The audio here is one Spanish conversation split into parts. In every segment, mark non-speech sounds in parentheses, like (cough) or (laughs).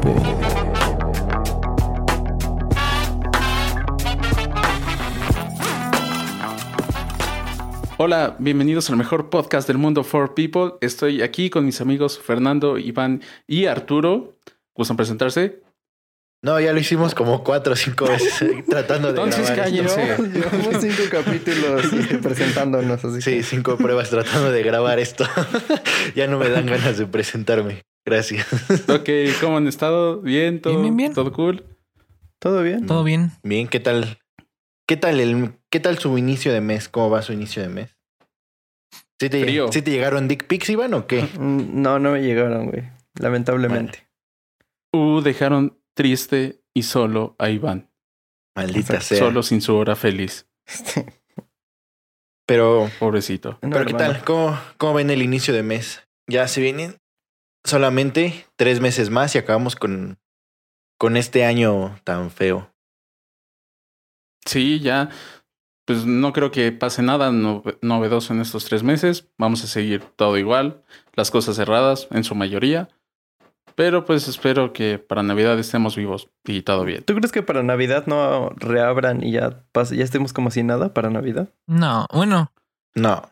People. Hola, bienvenidos al mejor podcast del mundo for people. Estoy aquí con mis amigos Fernando, Iván y Arturo. ¿Gustan presentarse? No, ya lo hicimos como cuatro o cinco veces eh, (laughs) tratando de Entonces grabar cállense. (laughs) Llevamos cinco capítulos presentándonos así. Sí, cinco pruebas tratando de grabar esto. (laughs) ya no me dan ganas de presentarme. Gracias. (laughs) Ok, ¿cómo han estado? ¿Bien? ¿Todo, Bien, bien, bien. ¿todo cool? ¿Todo bien? ¿Todo bien? Bien, ¿qué tal? ¿Qué tal el qué tal su inicio de mes? ¿Cómo va su inicio de mes? ¿Sí te, Frío. ¿sí te llegaron dick pics, Iván, o qué? Mm, No, no me llegaron, güey. Lamentablemente. Uh, dejaron triste y solo a Iván. Maldita sea. Solo sin su hora feliz. Pero, Pobrecito. No, pero ¿qué hermano. tal? ¿Cómo, ¿Cómo ven el inicio de mes? Ya se vienen solamente tres meses más y acabamos con, con este año tan feo. Sí, ya. Pues no creo que pase nada no- novedoso en estos tres meses. Vamos a seguir todo igual. Las cosas cerradas en su mayoría. Pero pues espero que para Navidad estemos vivos y todo bien. ¿Tú crees que para Navidad no reabran y ya, ya estemos como si nada para Navidad? No, bueno, No.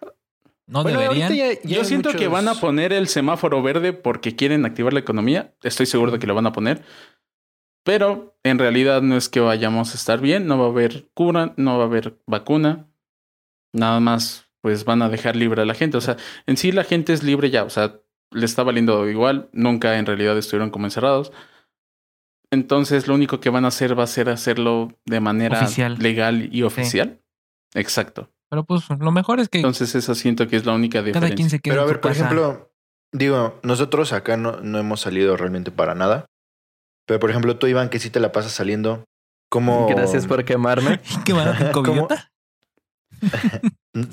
No Bueno, deberían. ahorita ya- ya Yo siento que van a poner el semáforo verde porque quieren activar la economía. Estoy seguro de que lo van a poner. Pero en realidad no es que vayamos a estar bien. No va a haber cura, no va a haber vacuna. Nada más, pues van a dejar libre a la gente. O sea, en sí la gente es libre ya. O sea, le está valiendo igual. Nunca en realidad estuvieron como encerrados. Entonces lo único que van a hacer va a ser hacerlo de manera Oficial. legal y oficial. Exacto. Pero pues lo mejor es que Entonces esa siento que es la única diferencia. cada quien se quede Pero a ver, por casa. ejemplo, digo, nosotros acá no, no hemos salido realmente para nada. Pero por ejemplo, tú, Iván, que sí te la pasas saliendo, ¿cómo. Gracias por quemarme. (laughs) ¿Qué van a (laughs) ¿Cómo? covidiota? (laughs)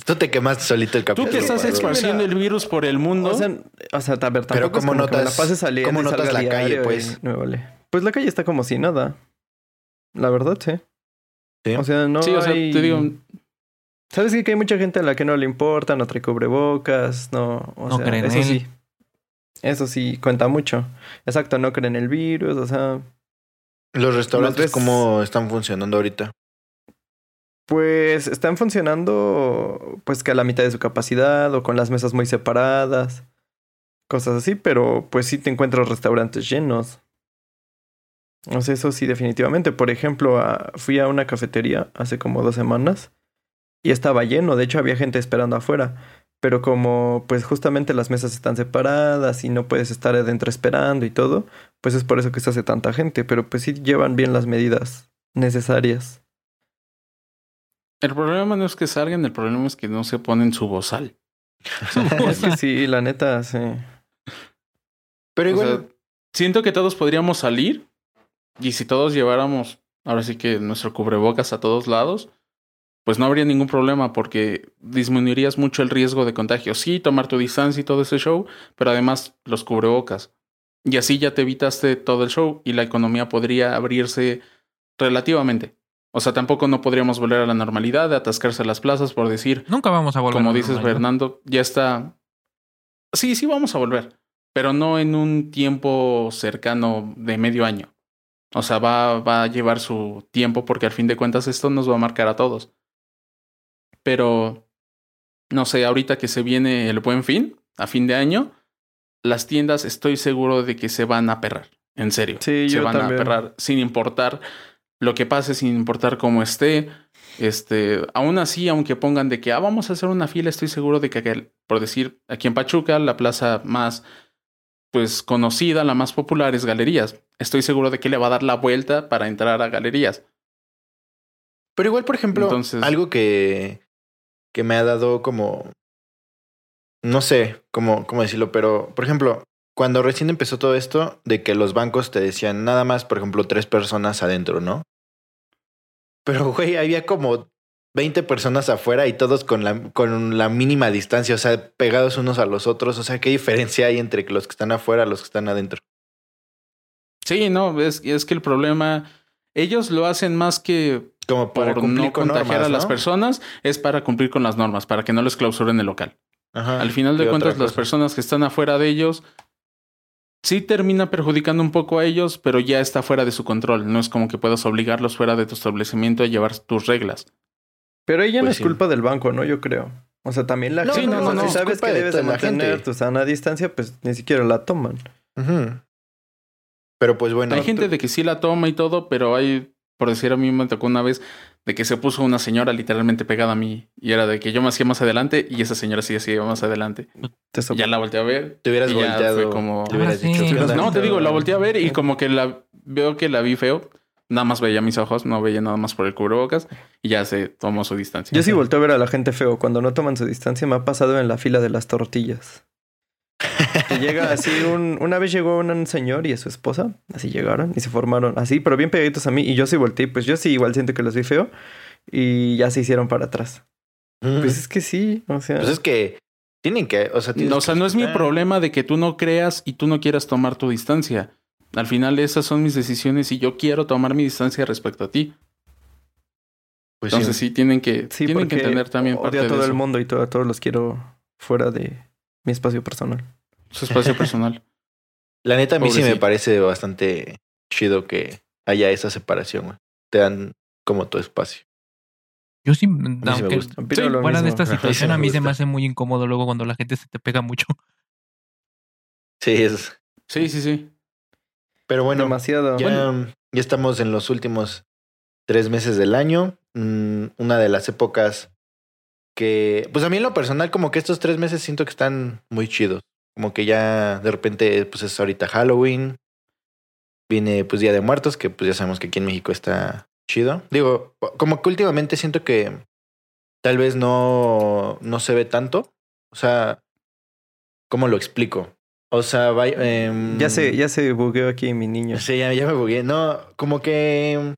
Tú te quemaste solito el Tú capítulo. que estás esparciendo el virus por el mundo. O sea, o sea, a ver, Pero ¿cómo me la notas- pase saliendo cómo notas la calle, pues? me vale. Pues la calle está como si nada. La verdad, sí. Sí. O sea, no sí, o sea, hay- te digo, ¿Sabes qué? que hay mucha gente a la que no le importa, no trae cubrebocas, no... O No sea, creen en eso él. sí. Eso sí cuenta mucho. Exacto, no creen en el virus, o sea... Los restaurantes, ¿cómo están funcionando ahorita? Pues están funcionando pues que a la mitad de su capacidad o con las mesas muy separadas, cosas así, pero pues sí te encuentras restaurantes llenos. O sea, eso sí definitivamente. Por ejemplo, a- fui a una cafetería hace como dos semanas y estaba lleno, de hecho había gente esperando afuera, pero como pues justamente las mesas están separadas y no puedes estar adentro esperando y todo, pues es por eso que se hace tanta gente, pero pues sí llevan bien las medidas necesarias. el problema no es que salgan, el problema es que no se ponen su bozal. (laughs) Es que sí, la neta, sí. Pero O igual, sea, siento que todos podríamos salir y si todos lleváramos, ahora sí que nuestro cubrebocas a todos lados, pues no habría ningún problema porque disminuirías mucho el riesgo de contagio. Sí, tomar tu distancia y todo ese show, pero además los cubrebocas. Y así ya te evitaste todo el show y la economía podría abrirse relativamente. O sea, tampoco no podríamos volver a la normalidad de atascarse las plazas por decir, Nunca vamos a volver. como a dices. Fernando, ya está. Sí, sí vamos a volver, pero no en un tiempo cercano de medio año. O sea, va, va a llevar su tiempo porque al fin de cuentas esto nos va a marcar a todos. Pero, no sé, ahorita que se viene el buen fin, a fin de año, las tiendas estoy seguro de que se van a perrar. En serio. Sí, se yo van también. a perrar sin importar lo que pase, sin importar cómo esté. Este, aún así, aunque pongan de que ah, vamos a hacer una fila, estoy seguro de que, aquel- por decir, aquí en Pachuca, la plaza más pues conocida, la más popular es Galerías. Estoy seguro de que le va a dar la vuelta para entrar a Galerías. pero igual, por ejemplo, Entonces- algo que, que me ha dado como. No sé cómo, cómo decirlo, pero por ejemplo, cuando recién empezó todo esto, de que los bancos te decían nada más, por ejemplo, tres personas adentro, ¿no? Pero, güey, había como 20 personas afuera y todos con la, con la mínima distancia, o sea, pegados unos a los otros. O sea, ¿qué diferencia hay entre los que están afuera y los que están adentro? Sí, no, es, es que el problema, ellos lo hacen más que Como para por cumplir no con contagiar normas, a las ¿no? personas, es para cumplir con las normas, para que no les clausuren el local. Ajá. Al final de ¿Qué otra cuentas, las personas que están afuera de ellos sí termina perjudicando un poco a ellos, pero ya está fuera de su control. No es como que puedas obligarlos fuera de tu establecimiento a llevar tus reglas. Pero ella no Pues es sí. culpa del banco, ¿no? Yo creo. O sea, también la No, gente, no, no, o sea, no, si es sabes que de debes de mantener tu sana distancia, pues ni siquiera la toman. Pero pues bueno. hay gente de que sí la toma y todo, pero hay, por decir a mí me tocó una vez de que se puso una señora literalmente pegada a mí y era de que yo me hacía más adelante y esa señora sí hacía más adelante. Y ya la volteé a ver. Te hubieras y ya volteado. fue como- Le hubieras Ah, dicho. No, te digo, la volteé a ver y como que la veo que la vi feo. Nada más veía mis ojos, no veía nada más por el cubrebocas y ya se tomó su distancia. Yo sí volteo a ver a la gente feo. Cuando no toman su distancia, me ha pasado en la fila de las tortillas. Que llega así un... Una vez llegó un señor y a su esposa. Así llegaron y se formaron así, pero bien pegaditos a mí. Y yo sí volteé. Pues yo sí igual siento que los vi feo. Y ya se hicieron para atrás. Pues es que sí. O sea... Pues es que tienen que, o sea, No, o sea, no es mi problema de que tú no creas y tú no quieras tomar tu distancia. Al final esas son mis decisiones y yo quiero tomar mi distancia respecto a ti. Pues Entonces sí. sí, tienen que, Sí, tienen que entender también parte a de todo el eso. mundo y todo- a todos los quiero fuera de mi espacio personal. Su espacio personal. (laughs) La neta, a mí sí me parece bastante chido que haya esa separación, güey. Te dan como tu espacio. Yo sí, me aunque sí, lo fuera de mismo. esta sí situación, a mí se me hace muy incómodo luego cuando la gente se te pega mucho. Sí, es. Sí, sí, sí. Pero bueno, Demasiado. ya, ya estamos en los últimos tres meses del año. Mm, una de las épocas que, pues a mí en lo personal, como que estos tres meses siento que están muy chidos. Como que ya de repente, pues es ahorita Halloween. Viene pues Día de Muertos, que pues ya sabemos que aquí en México está chido. Digo, como que últimamente siento que tal vez no, no se ve tanto. O sea, ¿cómo lo explico? O sea, vaya, em, Ya se, ya se bugueó aquí mi niño. Sí, ya, ya me bugué. No, como que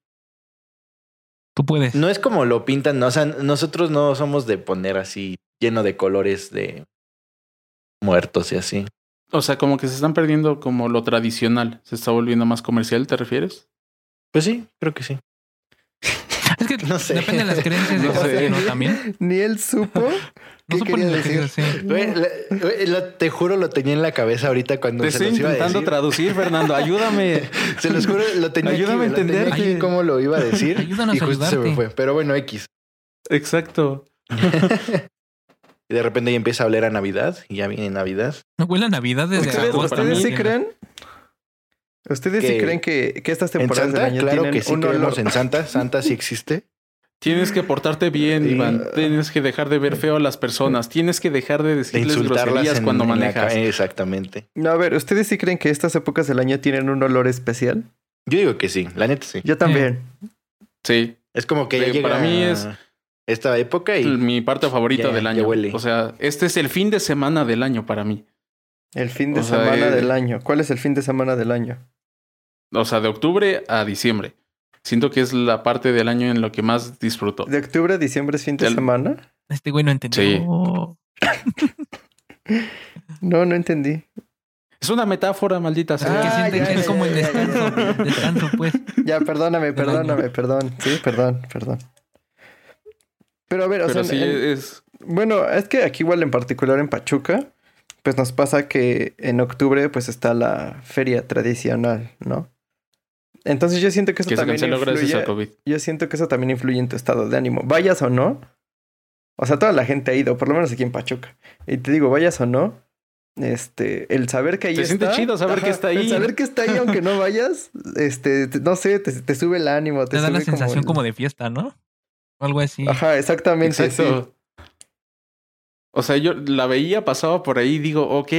Tú puedes. no es como lo pintan. O sea, nosotros no somos de poner así lleno de colores de muertos y así. O sea, como que se están perdiendo como lo tradicional. Se está volviendo más comercial, ¿te refieres? Pues sí, creo que sí. (laughs) Es que No sé. depende de las creencias de No cada ¿no? También. Ni él supo. (laughs) No ¿Qué quería decir? lo- te juro, lo tenía en la cabeza ahorita cuando Te se estoy los iba a intentando decir. traducir, Fernando. Ayúdame. (laughs) Se los juro, lo tenía Ayúdame aquí, a tenía entender aquí cómo lo iba a decir. Ayúdanos y a justo se me fue. Pero bueno, X. Exacto. Y de repente ya empieza a hablar a Navidad y ya viene Navidad. No huele a Navidad desde ¿Ustedes, agosto. ¿ustedes sí creen? ¿Ustedes sí Que- creen que, que estas temporadas Santa, del año claro tienen que sí un creemos olor? en Santa. Santa sí existe. (laughs) Tienes que portarte bien, Sí. Iván. Tienes que dejar de ver feo a las personas. Tienes que dejar de De decirles insultarlas groserías en- cuando manejas. Exactamente. No, a ver, ¿ustedes sí creen que estas épocas del año tienen un olor especial? Yo digo que sí, la neta sí. Yo también. Sí. Es como que ya Sí, llega para mí es- esta época y Mi parte favorita Ya, del ya año. huele. O sea, este es el fin de semana del año para mí. El fin de O sea, semana eh, del año. ¿Cuál es el fin de semana del año? O sea, de octubre a diciembre. Siento que es la parte del año en lo que más disfruto. ¿De octubre a diciembre es fin de semana? Este güey no entendió. Sí. (laughs) No, no entendí. Es una metáfora, maldita Es que Ah, sienten ya, que es ya, como ya, el descanso. ya. Descanso, pues. Ya, perdóname, perdóname, perdón. Sí, perdón, perdón. Pero a ver, o Pero sea, sí en- es. bueno, es que aquí igual en particular en Pachuca, pues nos pasa que en octubre pues está la feria tradicional, ¿no? Entonces yo siento que eso Que también influye, COVID. yo siento que eso también influye en tu estado de ánimo, vayas o no. O sea, toda la gente ha ido, por lo menos aquí en Pachuca. Y te digo, vayas o no, este, el saber que ahí Se está. siente chido saber que está ahí. El saber que está ahí aunque no vayas, este, te- no sé, te, te sube el ánimo, te, Te da la sube sensación el- como de fiesta, ¿no? O algo así. Ajá, exactamente, sí. Exacto. O sea, yo la veía, pasaba por ahí y digo, ok,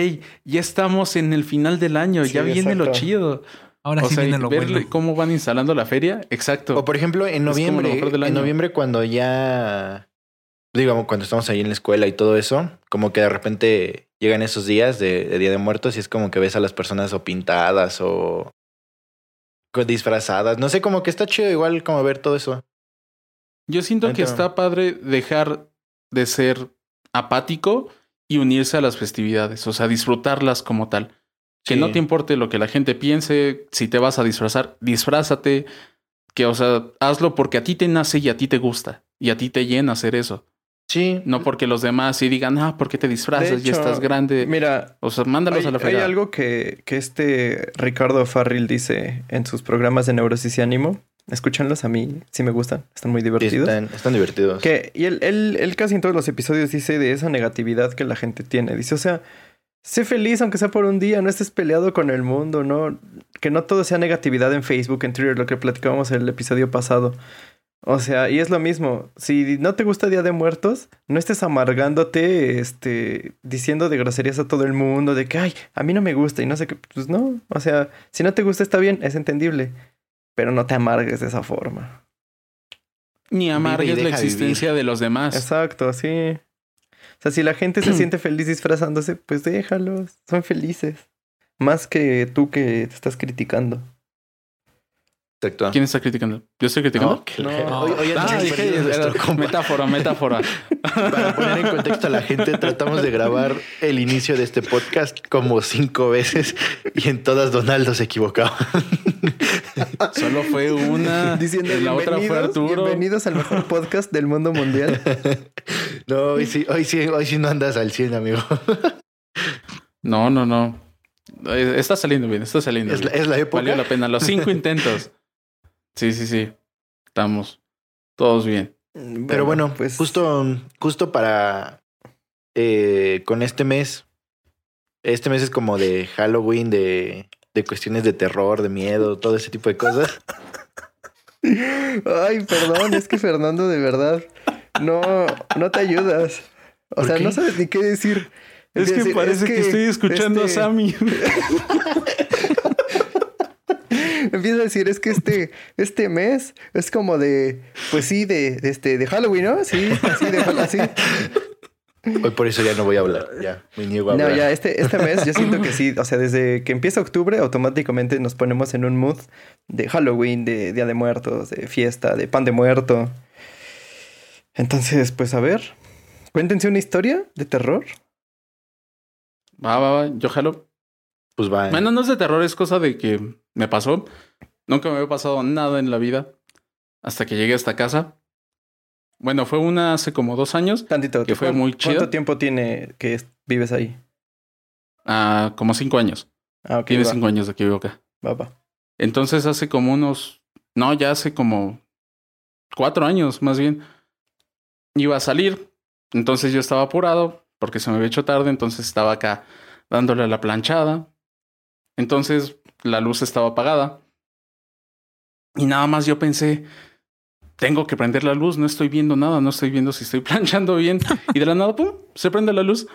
ya estamos en el final del año, Sí, ya viene lo chido. Ahora o sí sea, viene lo ver bueno. cómo van instalando la feria, exacto. O por ejemplo, en noviembre, en noviembre cuando ya, digamos, cuando estamos ahí en la escuela y todo eso, como que de repente llegan esos días de, de Día de Muertos y es como que ves a las personas o pintadas o disfrazadas. No sé, como que está chido igual como ver todo eso. Yo siento que está padre dejar de ser apático y unirse a las festividades, o sea, disfrutarlas como tal. Que Sí. no te importe lo que la gente piense, si te vas a disfrazar, disfrázate, que o sea, hazlo porque a ti te nace y a ti te gusta y a ti te llena hacer eso. Sí. No porque los demás sí digan, ah, ¿por qué te disfrazas? Hecho, estás grande. Mira, O sea, mándalos hay, a la hay fregada. algo que, que este Ricardo Farril dice en sus programas de Neurosis y Ánimo. Escúchanlos, a mí sí me gustan, están muy divertidos. están, están divertidos. Que, y él, él, él casi en todos los episodios dice de esa negatividad que la gente tiene. Dice, o sea, sé feliz aunque sea por un día, no estés peleado con el mundo, no, que no todo sea negatividad en Facebook, en Twitter, lo que platicábamos en el episodio pasado. O sea, y es lo mismo, si no te gusta Día de Muertos, no estés amargándote, este, diciendo de groserías a todo el mundo, de que, ay, a mí no me gusta y no sé qué, pues no, o sea, si no te gusta está bien, es entendible, pero no te amargues de esa forma. Ni amargues la existencia de los demás. Exacto, sí. O sea, si la gente se (clears throat) siente feliz disfrazándose, pues déjalos. Son felices. Más que tú que te estás criticando. Exacto. ¿Quién está criticando? ¿Yo estoy criticando? No, que No. hoy Ah, dije, era metáfora, metáfora. Para poner en contexto a la gente, tratamos de grabar el inicio de este podcast como cinco veces y en todas Donaldo se equivocaba. Solo fue una. Diciendo la otra fue "Bienvenidos- Arturo. Bienvenidos al mejor podcast del mundo mundial. No, hoy sí, hoy sí, hoy sí no andas al 100, amigo. No, no, no. Está saliendo bien, está saliendo Es la, bien. es la época. Valió la pena. Los cinco intentos. Sí, sí, sí. Estamos todos bien. Pero bueno, pues justo, justo para eh, con este mes. Este mes es como de Halloween, de, de cuestiones de terror, de miedo, todo ese tipo de cosas. (laughs) Ay, perdón, es que Fernando, de verdad, no, no te ayudas. O ¿Por sea, qué? no sabes ni qué decir. Es que Decir, parece es que, estoy escuchando este- a Sammy. (laughs) Empieza a decir, es que este, este mes es como de, pues sí, de, de este, de Halloween, ¿no? Sí, sí, de Halloween, sí. Hoy por eso ya no voy a hablar. Ya, me niego a No, hablar. ya, este, este mes yo siento que sí. O sea, desde que empieza octubre, automáticamente nos ponemos en un mood de Halloween, de Día de Muertos, de fiesta, de pan de muerto. Entonces, pues a ver, cuéntense una historia de terror. Va, va, va. Yo jalo. Pues va. Bueno, no es de terror, es cosa de que me pasó. Nunca me había pasado nada en la vida hasta que llegué a esta casa. Bueno, fue una hace como dos años, Tantito. Que fue ¿cuán- muy chido. ¿Cuánto tiempo tiene que es- vives ahí? ah, como cinco años. Ah, ok. Tiene va, cinco años de que vivo acá. va, va. Entonces hace como unos, no, ya hace como cuatro años más bien, iba a salir. Entonces yo estaba apurado porque se me había hecho tarde, entonces estaba acá dándole a la planchada. Entonces la luz estaba apagada. Y nada más yo pensé, tengo que prender la luz, no estoy viendo nada, no estoy viendo si estoy (laughs) planchando bien. Y de la nada, pum, se prende la luz.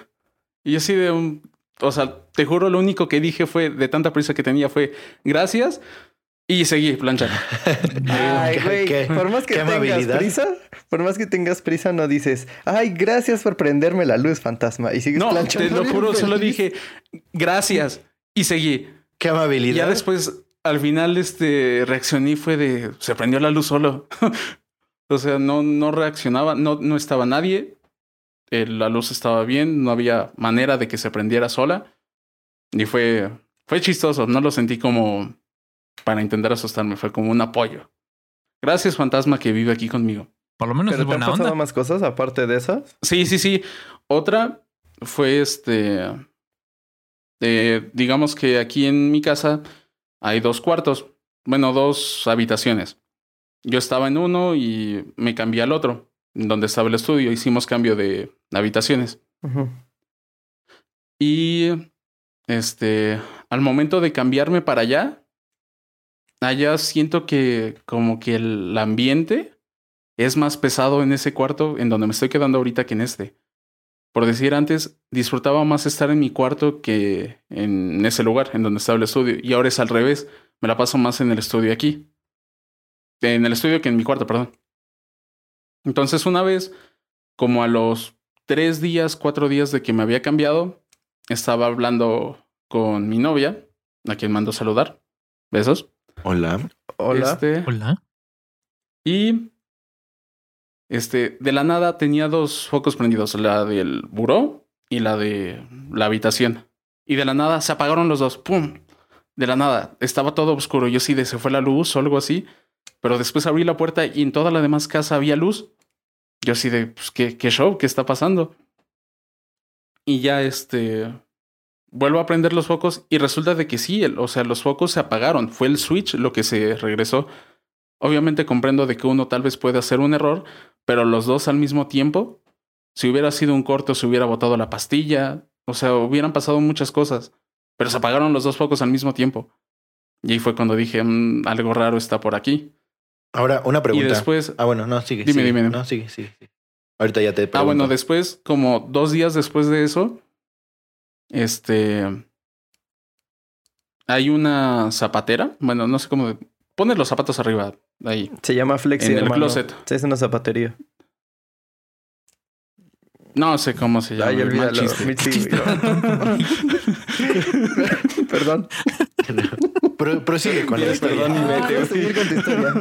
Y así de un, o sea, te juro, lo único que dije fue, de tanta prisa que tenía, fue gracias. Y seguí planchando. (laughs) Ay, güey, qué- por más que tengas amabilidad. prisa, por más que tengas prisa, no dices, ay, gracias por prenderme la luz, fantasma. Y sigues No, te planchando lo bien juro, solo dije gracias. Y seguí. Qué amabilidad. ya después, al final, este, reaccioné y fue de, se prendió la luz solo. (laughs) o sea, no, no reaccionaba, no, no estaba nadie. Eh, la luz estaba bien, no había manera de que se prendiera sola. Y fue, fue chistoso, no lo sentí como para intentar asustarme, fue como un apoyo. Gracias, fantasma que vive aquí conmigo. Por lo menos ¿Pero es te han buena pasado onda. más cosas aparte de esas? Sí, sí, sí. Otra fue este. Eh, digamos que aquí en mi casa hay dos cuartos. Bueno, dos habitaciones. Yo estaba en uno y me cambié al otro, donde estaba el estudio. Hicimos cambio de habitaciones. Y este, al momento de cambiarme para allá, allá siento que como que el ambiente es más pesado en ese cuarto en donde me estoy quedando ahorita que en este. Por decir antes, disfrutaba más estar en mi cuarto que en ese lugar en donde estaba el estudio. Y ahora es al revés. Me la paso más en el estudio aquí. En el estudio que en mi cuarto, perdón. Entonces una vez, como a los tres días, cuatro días de que me había cambiado, estaba hablando con mi novia, a quien mando saludar. Besos. Hola. Hola. Este, Hola. y este, de la nada tenía dos focos prendidos, la del buró y la de la habitación. Y de la nada se apagaron los dos. ¡Pum! De la nada. Estaba todo oscuro. Yo sí se fue la luz o algo así. Pero después abrí la puerta y en toda la demás casa había luz. Yo así de, pues, ¿qué, qué show? ¿Qué está pasando? Y ya este, vuelvo a prender los focos y resulta de que sí, el- o sea, los focos se apagaron. Fue el switch lo que se regresó. Obviamente comprendo de que uno tal vez puede hacer un error, pero los dos al mismo tiempo, si hubiera sido un corte o se hubiera botado la pastilla, o sea, hubieran pasado muchas cosas, pero se apagaron los dos focos al mismo tiempo. Y ahí fue cuando dije, "Mm, algo raro está por aquí. Ahora, una pregunta. Y después, Ah, bueno, no, sigue. Dime, sigue. dime, dime. No, sigue, sigue. sigue. Ahorita ya te pregunto. Ah, bueno, después, como dos días después de eso, este. Hay una zapatera. Bueno, no sé cómo. Pone los zapatos arriba, ahí. Se llama Flexi, En el hermano. closet. Sí, es una zapatería. No sé cómo se llama. Ay, el mal olvídalo. chiste. Mi- (laughs) sí, güey. (laughs) Perdón. Pro- prosigue con la historia. Perdón, y vete. Vamos a seguir con tu historia.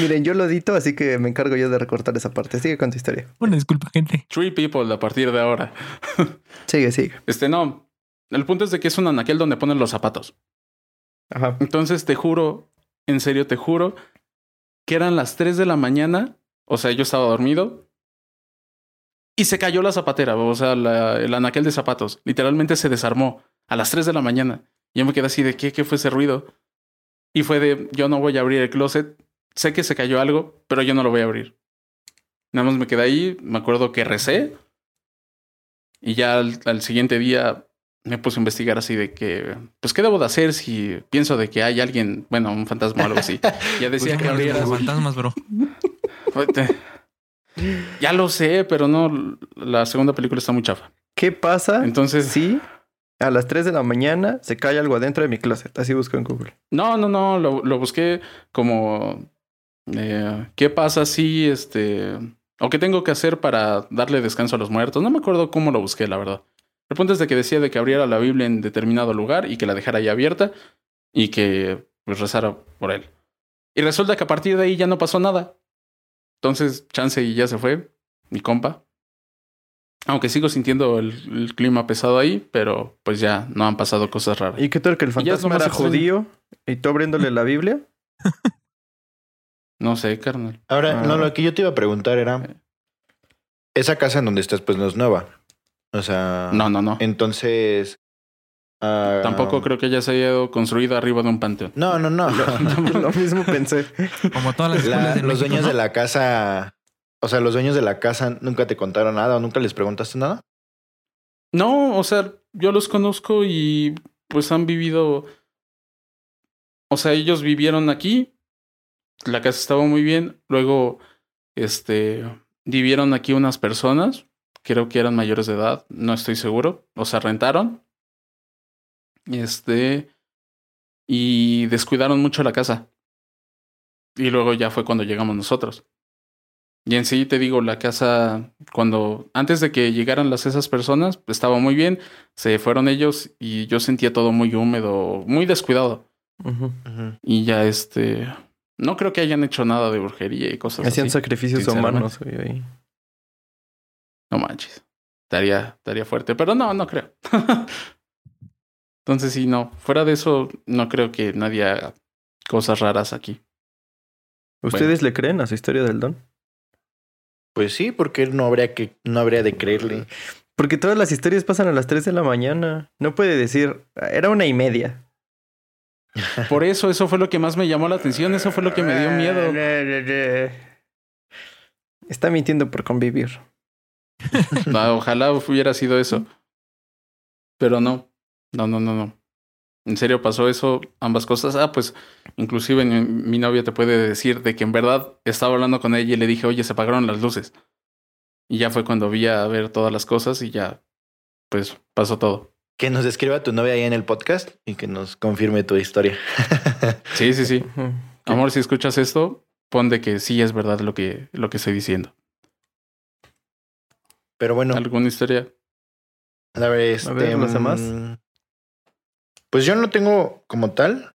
Miren, yo lo edito, así que me encargo yo de recortar esa parte. Sigue con tu historia. Una disculpa, gente. Three people a partir de ahora. Sigue, sigue. Este, no. El punto es de que es un anaquel donde ponen los zapatos. Ajá. Entonces te juro, en serio te juro, que eran las 3 de la mañana. O sea, yo estaba dormido. Y se cayó la zapatera, o sea, la- el anaquel de zapatos. Literalmente se desarmó a las 3 de la mañana. Yo me quedé así de, ¿qué, qué fue ese ruido? Y fue de, yo no voy a abrir el closet. Sé que se cayó algo, pero yo no lo voy a abrir. Nada más me quedé ahí, me acuerdo que recé. Y ya al siguiente día me puse a investigar así de que, pues, ¿qué debo de hacer si pienso de que hay alguien, bueno, un fantasma o algo así? (laughs) Ya decía que Pues, abrieras. los fantasmas, bro. Ya lo sé, pero no, la segunda película está muy chafa. ¿Qué pasa Entonces, si a las 3 de la mañana se cae algo adentro de mi closet? Así busco en Google. no, no, no, lo, lo busqué como, eh, ¿qué pasa si, este, o qué tengo que hacer para darle descanso a los muertos? No me acuerdo cómo lo busqué, la verdad. El punto es de que decía de que abriera la Biblia en determinado lugar y que la dejara ahí abierta y que pues rezara por él. Y resulta que a partir de ahí ya no pasó nada. Entonces, chance y ya se fue, mi compa. Aunque sigo sintiendo el, el clima pesado ahí, pero pues ya no han pasado cosas raras. ¿Y qué tal que el fantasma era judío y tú abriéndole la Biblia? No sé, carnal. Ahora, Ah. no, lo que yo te iba a preguntar era, esa casa en donde estás pues no es nueva. O sea, No, no, no. entonces... ah, Tampoco creo que haya sido construida arriba de un panteón. No, no, no. (laughs) lo mismo pensé. Como todas las La- de los México, dueños ¿no? de la casa, o sea, los dueños de la casa nunca te contaron nada o nunca les preguntaste nada. No, o sea, yo los conozco y pues han vivido. O sea, ellos vivieron aquí. La casa estaba muy bien. Luego, este, vivieron aquí unas personas. Creo que eran mayores de edad. No estoy seguro. O sea, rentaron. Este. Y descuidaron mucho la casa. Y luego ya fue cuando llegamos nosotros. Y en sí te digo, la casa, cuando antes de que llegaran las esas personas, pues, estaba muy bien. Se fueron ellos y yo sentía todo muy húmedo, muy descuidado. Y ya este, no creo que hayan hecho nada de brujería y cosas Hacían así. sacrificios sinceramente. humanos ahí. No manches, estaría, estaría fuerte, pero no, no creo. (laughs) Entonces sí, no. Fuera de eso, no creo que nadie haga cosas raras aquí. ¿Ustedes le creen a su historia del don? Pues sí, porque no habría que, no habría de creerle. Porque todas las historias pasan a las 3 de la mañana. No puede decir, era una y media. Por eso, eso fue lo que más me llamó la atención. Eso fue lo que me dio miedo. Está mintiendo por convivir. (laughs) No, ojalá hubiera sido eso. Pero no. No, no, no, no. En serio pasó eso, ambas cosas. Ah, pues inclusive mi, mi novia te puede decir de que en verdad estaba hablando con ella y le dije, oye, se apagaron las luces. Y ya fue cuando vi a ver todas las cosas y ya, pues pasó todo. Que nos describa tu novia ahí en el podcast y que nos confirme tu historia. Sí, sí, sí. Amor, si escuchas esto, pon de que sí es verdad lo que, lo que estoy diciendo. Pero bueno, ¿Alguna historia? a ver, este, ver, ¿los demás? mm, Pues yo no tengo como tal,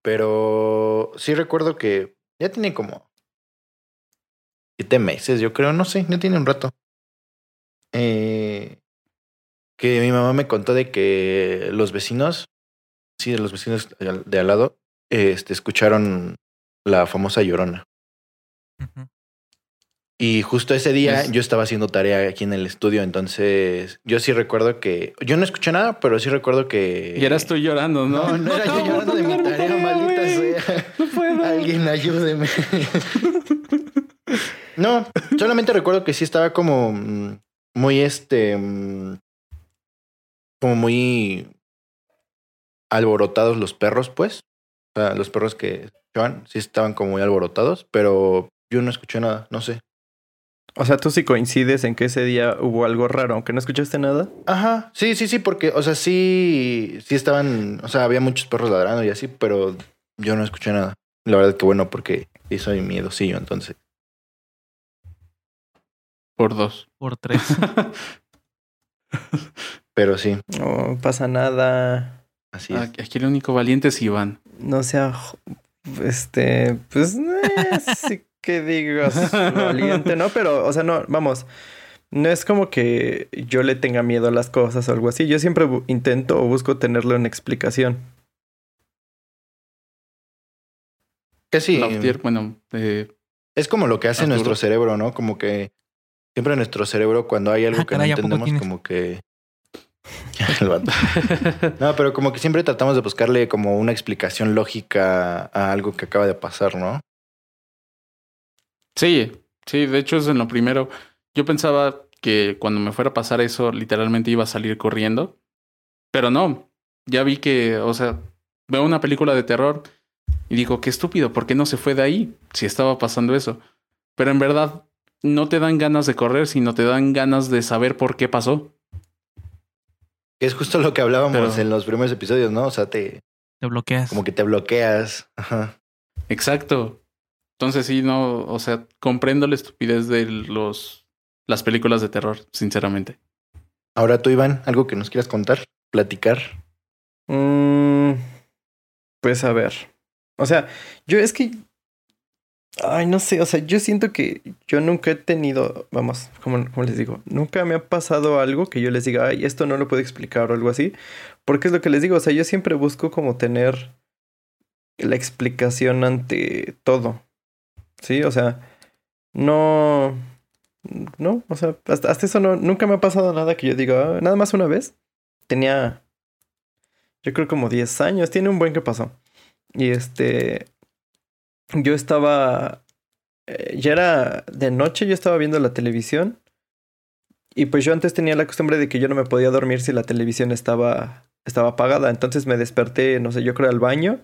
pero sí recuerdo que ya tiene como siete meses, yo creo, no sé, ya tiene un rato. Eh, que mi mamá me contó de que los vecinos, sí, de los vecinos de al- lado, este, escucharon la famosa llorona. Ujú. Y justo ese día Es- yo estaba haciendo tarea aquí en el estudio, entonces yo sí recuerdo que yo no escuché nada, pero sí recuerdo que Y eras tú llorando, ¿no? No, no era yo llorando de mi tarea, maldita sea. No puedo. Alguien ayúdeme. (laughs) No, solamente recuerdo que sí estaba como mm, muy este mm, como muy alborotados los perros, pues. O sea, los perros que escuchaban sí estaban como muy alborotados, pero yo no escuché nada, no sé. O sea, tú sí coincides en que ese día hubo algo raro, aunque no escuchaste nada. Ajá, sí, sí, sí, porque, o sea, sí, sí estaban, o sea, había muchos perros ladrando y así, pero yo no escuché nada. La verdad que bueno, porque sí soy miedosillo, entonces. Por dos. Por tres. (laughs) Pero sí, No pasa nada. así es. Aquí el único valiente es Iván. No sea. Este. Pues. eh, (laughs) sí que digas (laughs) valiente, ¿no? Pero, o sea, no, vamos. No es como que yo le tenga miedo a las cosas o algo así. Yo siempre intento o busco tenerle una explicación. Que sí, Lautier, bueno, eh, es como lo que hace Arturo. nuestro cerebro, ¿no? Como que siempre nuestro cerebro, cuando hay algo Ah, que caray, no ¿a poco entendemos, como que. (laughs) El vato. No, pero como que siempre tratamos de buscarle como una explicación lógica a algo que acaba de pasar, ¿no? Sí, sí, de hecho es en lo primero. Yo pensaba que cuando me fuera a pasar eso, literalmente iba a salir corriendo. Pero no, ya vi que, o sea, veo una película de terror y digo, qué estúpido, ¿por qué no se fue de ahí si estaba pasando eso? Pero en verdad, no te dan ganas de correr, sino te dan ganas de saber por qué pasó. Que es justo lo que hablábamos Pero- en los primeros episodios, ¿no? O sea, te Te bloqueas. como que te bloqueas. Ajá. Exacto. Entonces sí, no, o sea, comprendo la estupidez de los las películas de terror, sinceramente. Ahora tú, Iván, algo que nos quieras contar, platicar. Mm, pues a ver. O sea, yo es que. Ay, no sé, o sea, yo siento que yo nunca he tenido, vamos, como, como les digo, nunca me ha pasado algo que yo les diga, ay, esto no lo puedo explicar o algo así, porque es lo que les digo, o sea, yo siempre busco como tener la explicación ante todo, ¿sí? O sea, no, no, o sea, hasta, hasta eso no, nunca me ha pasado nada que yo diga, "Ah", nada más una vez, tenía yo creo como 10 años, tiene un buen que pasó. Y este, yo estaba, eh, ya era de noche, yo estaba viendo la televisión. Y pues yo antes tenía la costumbre de que yo no me podía dormir si la televisión estaba, estaba apagada. Entonces me desperté, no sé, yo creo al baño.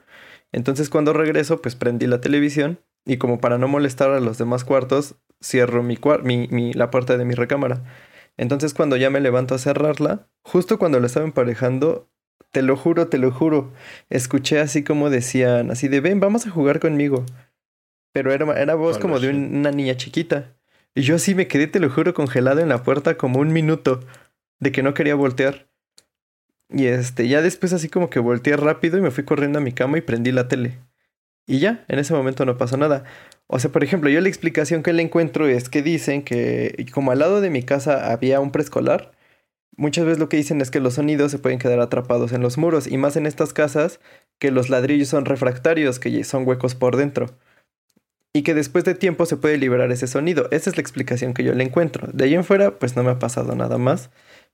Entonces cuando regreso, pues prendí la televisión. Y como para no molestar a los demás cuartos, cierro mi, cuar- mi, mi- la puerta de mi recámara. Entonces cuando ya me levanto a cerrarla, justo cuando la estaba emparejando, te lo juro, te lo juro. Escuché así como decían, así de ven, vamos a jugar conmigo. Pero era, era voz Hola, como de un- una niña chiquita. Y yo así me quedé, te lo juro, congelado en la puerta como un minuto de que no quería voltear. Y este, ya después así como que volteé rápido y me fui corriendo a mi cama y prendí la tele. Y ya, en ese momento no pasó nada. O sea, por ejemplo, yo la explicación que le encuentro es que dicen que como al lado de mi casa había un preescolar, muchas veces lo que dicen es que los sonidos se pueden quedar atrapados en los muros y más en estas casas que los ladrillos son refractarios, que son huecos por dentro. Y que después de tiempo se puede liberar ese sonido. Esa es la explicación que yo le encuentro. De ahí en fuera, pues no me ha pasado nada más.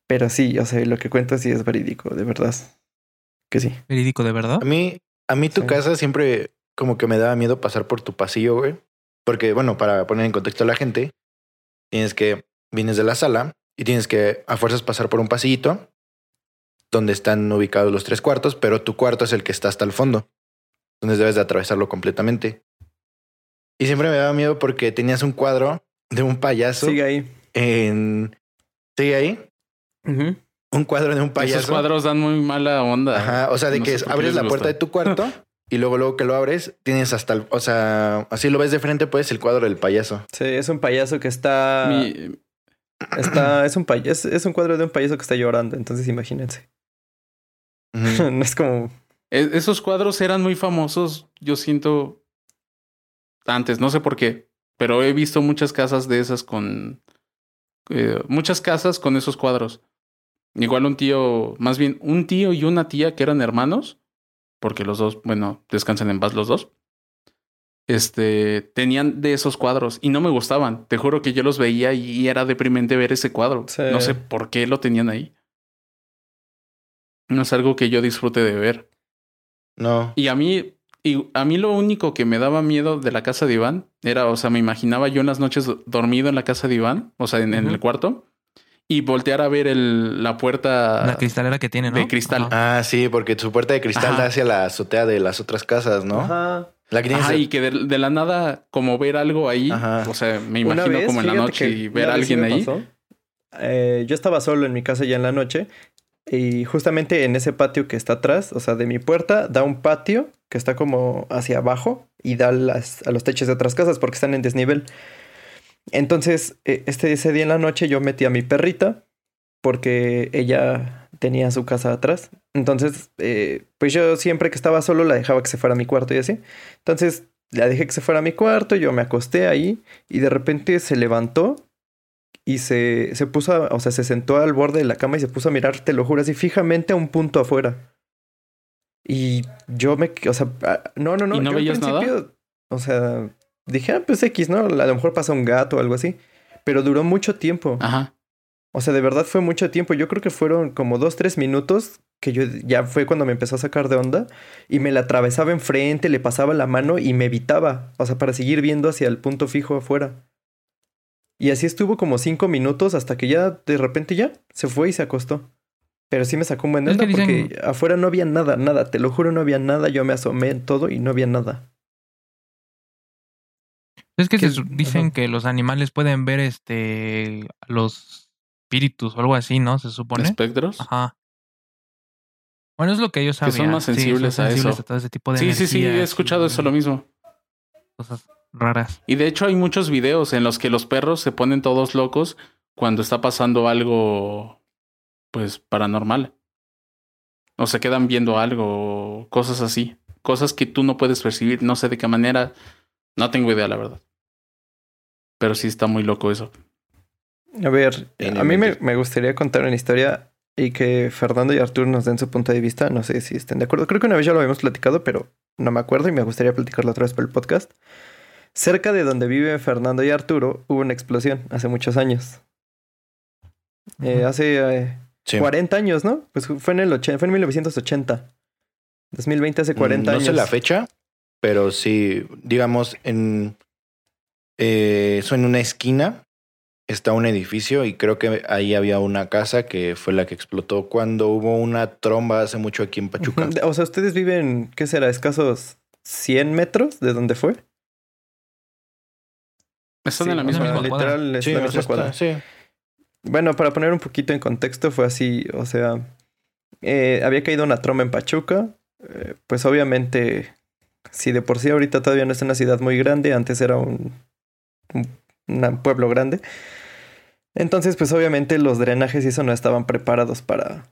Pero sí, o sea, lo que cuento sí es verídico, de verdad. Que sí. Verídico, ¿de verdad? A mí, a mí tu Sí. casa siempre como que me daba miedo pasar por tu pasillo, güey. Porque, bueno, para poner en contexto a la gente, tienes que, vienes de la sala y tienes que a fuerzas pasar por un pasillito donde están ubicados los tres cuartos, pero tu cuarto es el que está hasta el fondo. Entonces debes de atravesarlo completamente. Y siempre me daba miedo porque tenías un cuadro de un payaso Sigue ahí. en... ¿Sigue ahí? Un cuadro de un payaso. Esos cuadros dan muy mala onda. Ajá, o sea, de No que abres la puerta de tu cuarto (laughs) y luego, luego que lo abres, tienes hasta el, o sea, así lo ves de frente, pues el cuadro del payaso. Sí, es un payaso que está. Mi- está (clears throat) es, un pay- es, es un cuadro de un payaso que está llorando, entonces imagínense. Mm. (laughs) no es como. e- esos cuadros eran muy famosos, yo siento, antes, no sé por qué, pero he visto muchas casas de esas con... eh, muchas casas con esos cuadros. Igual un tío, más bien un tío y una tía que eran hermanos, porque los dos, bueno, descansan en paz los dos. este, tenían de esos cuadros y no me gustaban. Te juro que yo los veía y era deprimente ver ese cuadro. Sí. No sé por qué lo tenían ahí. No es algo que yo disfrute de ver. No. Y a mí, y a mí lo único que me daba miedo de la casa de Iván era, o sea, me imaginaba yo en las noches dormido en la casa de Iván, o sea, en, el cuarto, y voltear a ver el, la puerta La cristalera que tiene, ¿no? de cristal. Ajá. Ah, sí, porque su puerta de cristal Ajá. da hacia la azotea de las otras casas, ¿no? Ajá. La que Ajá, y que de, de la nada, como ver algo ahí, Ajá. o sea, me imagino vez, como en la noche y ver a alguien ahí. pasó. Eh, yo estaba solo en mi casa ya en la noche y justamente en ese patio que está atrás, o sea, de mi puerta, da un patio que está como hacia abajo y da las, a los techos de otras casas porque están en desnivel. Entonces, eh, este ese día en la noche yo metí a mi perrita porque ella tenía su casa atrás. Entonces, eh, pues yo siempre que estaba solo la dejaba que se fuera a mi cuarto y así. Entonces, la dejé que se fuera a mi cuarto, yo me acosté ahí y de repente se levantó y se, se puso, a- o sea, se sentó al borde de la cama y se puso a mirar, te lo juro, así fijamente a un punto afuera. Y yo me, o sea, ah, no, no, no. ¿Y no yo al veías nada? principio, O sea, dije, ah, pues X, ¿no? A lo mejor pasa un gato o algo así. Pero duró mucho tiempo. Ajá. O sea, de verdad fue mucho tiempo. Yo creo que fueron como dos, tres minutos que yo ya fue cuando me empezó a sacar de onda y me la atravesaba enfrente, le pasaba la mano y me evitaba. O sea, para seguir viendo hacia el punto fijo afuera. Y así estuvo como cinco minutos hasta que ya de repente ya se fue y se acostó. Pero sí me sacó un buen onda dicen- porque afuera no había nada, nada. Te lo juro, no había nada. Yo me asomé en todo y no había nada. Es que Que- se dicen ajá. que los animales pueden ver este los espíritus o algo así, ¿no? Se supone. ¿Espectros? Ajá. Bueno, es lo que ellos Que sabían. son más sensibles a eso. todo ese tipo de Sí, sí, sí, he escuchado y eso lo mismo. Cosas raras. Y de hecho hay muchos videos en los que los perros se ponen todos locos cuando está pasando algo, pues, paranormal. O se quedan viendo algo, cosas así. Cosas que tú no puedes percibir, no sé de qué manera. No tengo idea, la verdad. Pero sí está muy loco eso. A ver, a mí me, me gustaría contar una historia y que Fernando y Arturo nos den su punto de vista. No sé si estén de acuerdo. Creo que una vez ya lo habíamos platicado, pero no me acuerdo y me gustaría platicarlo otra vez por el podcast. Cerca de donde viven Fernando y Arturo hubo una explosión hace muchos años. Eh, hace eh, Sí. 40 años, ¿no? Pues fue en el 80, fue en 1980. 2020 hace 40 Mm, no años. sé la fecha, pero sí, digamos, en eh, eso en una esquina está un edificio y creo que ahí había una casa que fue la que explotó cuando hubo una tromba hace mucho aquí en Pachuca. O sea, ustedes viven, ¿qué será? ¿Escasos 100 metros de donde fue? Están Sí, en la misma misma cuadra. literal es Sí, la misma está- cuadra. sí. Bueno, para poner un poquito en contexto, fue así, o sea, eh, había caído una tromba en Pachuca, eh, pues obviamente, si de por sí ahorita todavía no es una ciudad muy grande, antes era un, pueblo grande, entonces pues obviamente los drenajes y eso no estaban preparados para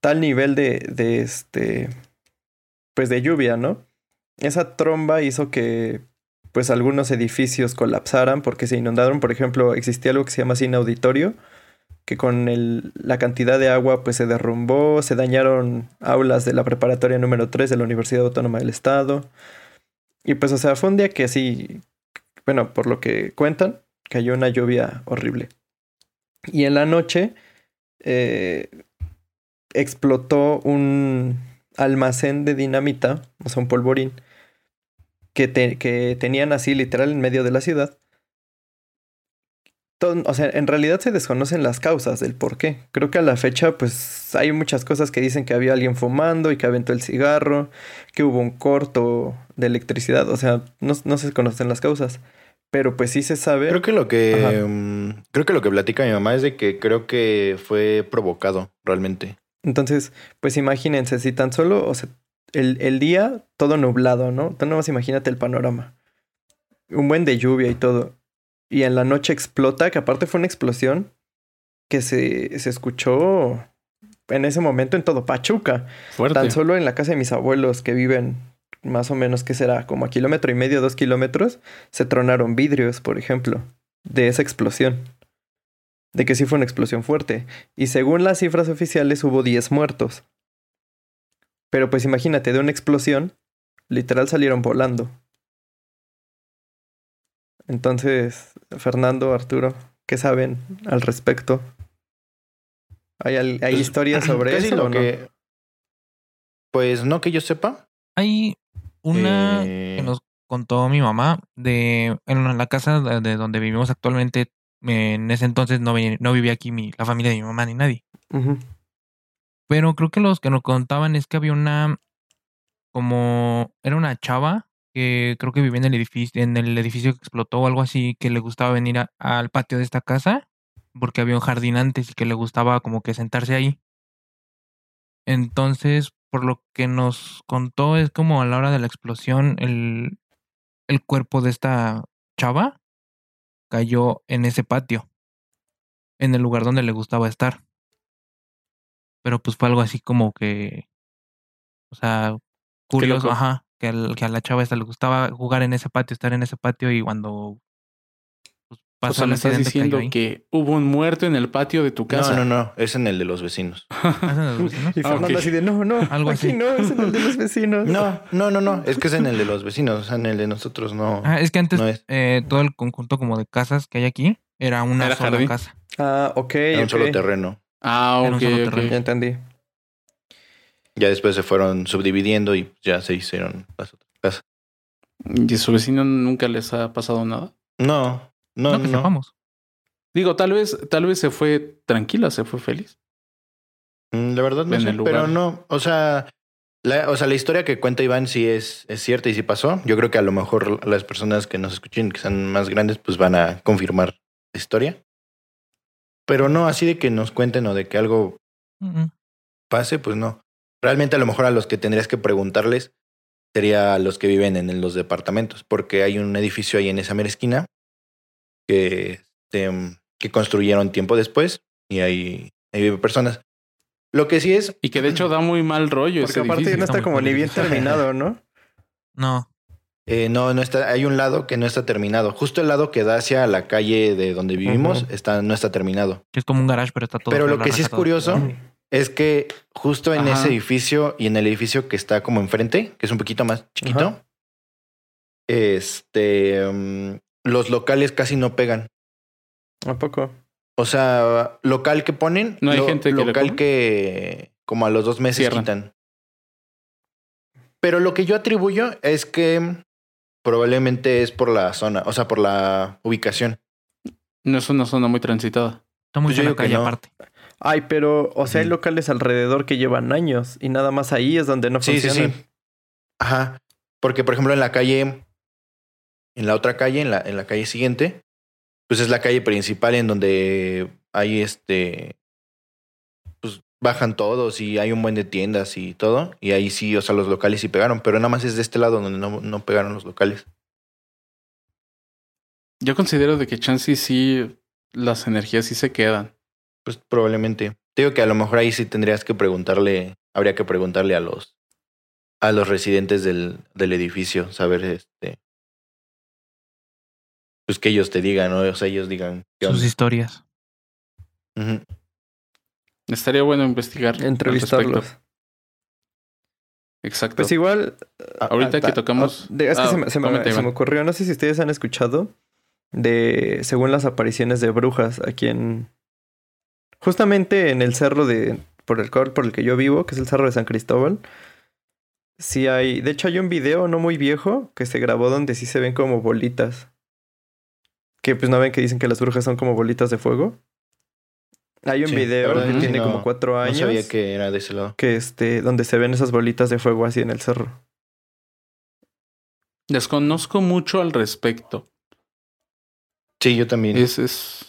tal nivel de, de este, pues de lluvia, ¿no? Esa tromba hizo que pues algunos edificios colapsaran porque se inundaron. Por ejemplo, existía algo que se llama sin auditorio, que con la cantidad de agua pues se derrumbó, se dañaron aulas de la preparatoria número 3 de la Universidad Autónoma del Estado. Y pues, o sea, fue un día que sí, bueno, por lo que cuentan, cayó una lluvia horrible. Y en la noche eh, explotó un almacén de dinamita, o sea, un polvorín, que, que tenían así literal en medio de la ciudad. Todo- o sea, en realidad se desconocen las causas del por qué. Creo que a la fecha, pues hay muchas cosas que dicen que había alguien fumando y que aventó el cigarro, que hubo un corto de electricidad. O sea, no, no se conocen las causas. Pero pues sí se sabe. Creo que lo que mm, creo que lo que platica mi mamá es de que creo que fue provocado realmente. Entonces, pues imagínense, si tan solo, o sea, el, el día todo nublado, ¿no? Tú nomás imagínate el panorama. Un buen de lluvia y todo. Y en la noche explota, que aparte fue una explosión que se, se escuchó en ese momento en todo Pachuca. Fuerte. Tan solo en la casa de mis abuelos que viven más o menos, ¿qué será? Como a kilómetro y medio, dos kilómetros, se tronaron vidrios, por ejemplo, de esa explosión. De que sí fue una explosión fuerte. Y según las cifras oficiales hubo 10 muertos. Pero pues imagínate, de una explosión, literal salieron volando. Entonces, Fernando, Arturo, ¿qué saben al respecto? ¿Hay, hay Pues, historias (clears throat) sobre eso lo o no? que- Pues no que yo sepa. Hay una Eh, que nos contó mi mamá de en la casa de, de donde vivimos actualmente. En ese entonces no, no vivía aquí mi, la familia de mi mamá ni nadie. Pero creo que los que nos contaban es que había una como era una chava que creo que vivía en el edificio, en el edificio que explotó o algo así, que le gustaba venir a- al patio de esta casa, porque había un jardín antes y que le gustaba como que sentarse ahí. Entonces, por lo que nos contó, es como a la hora de la explosión, el, el cuerpo de esta chava cayó en ese patio, en el lugar donde le gustaba estar. Pero pues fue algo así como que, o sea, curioso, ajá, que, al- que a la chava esta le gustaba jugar en ese patio, estar en ese patio y cuando pues, O pasó sea, el me estás diciendo ahí. que hubo un muerto en el patio de tu casa. No, no, no. Es en el de los vecinos. ¿Ah, es en los vecinos? Y (laughs) Ah, Fernando ok. así de, no, no, (laughs) Algo aquí así. no, es en el de los (laughs) vecinos. No, no, no, no. Es que es en el de los vecinos. O sea, en el de nosotros no. Ah, es que antes No es. eh, todo el conjunto como de casas que hay aquí era una Era sola jardín. casa. Ah, ok, Era un solo terreno. Ah, ok, solo ok. terreno. Ya entendí. Ya después se fueron subdividiendo y ya se hicieron las otras casas. ¿Y a su vecino nunca les ha pasado nada? No, no, No, no. sepamos. Digo, tal vez, tal vez se fue tranquila, se fue feliz. Mm, La verdad no En sé, pero no, o sea, la, o sea, la historia que cuenta Iván sí es, es cierta y sí pasó. Yo creo que a lo mejor las personas que nos escuchen, que sean más grandes, pues van a confirmar la historia. Pero no así de que nos cuenten o de que algo pase, pues no. Realmente a lo mejor a los que tendrías que preguntarles sería a los que viven en los departamentos, porque hay un edificio ahí en esa mera esquina que, este, que construyeron tiempo después y ahí, ahí viven personas. Lo que sí es, Y que de hecho da muy mal rollo Porque ese aparte edificio. no está como ni bien terminado, ¿no? (laughs) No, eh, no, no está, hay un lado que no está terminado. Justo el lado que da hacia la calle de donde vivimos está, no está terminado. es como un garage, pero está todo. Pero lo que sí es todo. curioso Es que justo en Ajá. ese edificio y en el edificio que está como enfrente, que es un poquito más chiquito, Ajá. este, mm, los locales casi no pegan. ¿A poco? O sea, local que ponen, ¿No hay gente que local que como a los dos meses Cierran. quitan. Pero lo que yo atribuyo es que probablemente es por la zona, o sea, por la ubicación. No es una zona muy transitada. Está muy Pues la calle no. aparte. Ay, pero, o sea, hay locales alrededor que llevan años y nada más ahí es donde no Sí, sí, funcionan. sí. Ajá. Porque, por ejemplo, en la calle, en la otra calle, en la, en la calle siguiente, pues es la calle principal en donde hay este. Pues bajan todos y hay un buen de tiendas y todo. Y ahí sí, o sea, los locales sí pegaron. Pero nada más es de este lado donde no, no pegaron los locales. Yo considero de que chance sí las energías sí se quedan. Pues probablemente. Te digo que a lo mejor ahí sí tendrías que preguntarle, habría que preguntarle a los a los residentes del, del edificio, saber este pues que ellos te digan, ¿no? O sea, ellos digan Sus historias. Estaría bueno investigar. Entrevistarlos. Exacto. Pues igual. Ahorita Ah, que ah, tocamos. de- es que Ah, se, me, se me- se me ocurrió, no sé si ustedes han escuchado de, según las apariciones de brujas aquí en, justamente en el cerro de, por el cual, por el que yo vivo, que es el cerro de San Cristóbal. Sí hay, de hecho hay un video no muy viejo que se grabó donde sí se ven como bolitas. Que pues no ven que dicen que las brujas son como bolitas de fuego. Hay un Sí, video que tiene no- como cuatro No años. sabía que era de ese lado. que este, donde se ven esas bolitas de fuego así en el cerro. Desconozco mucho al respecto. Sí, yo también. Es, es.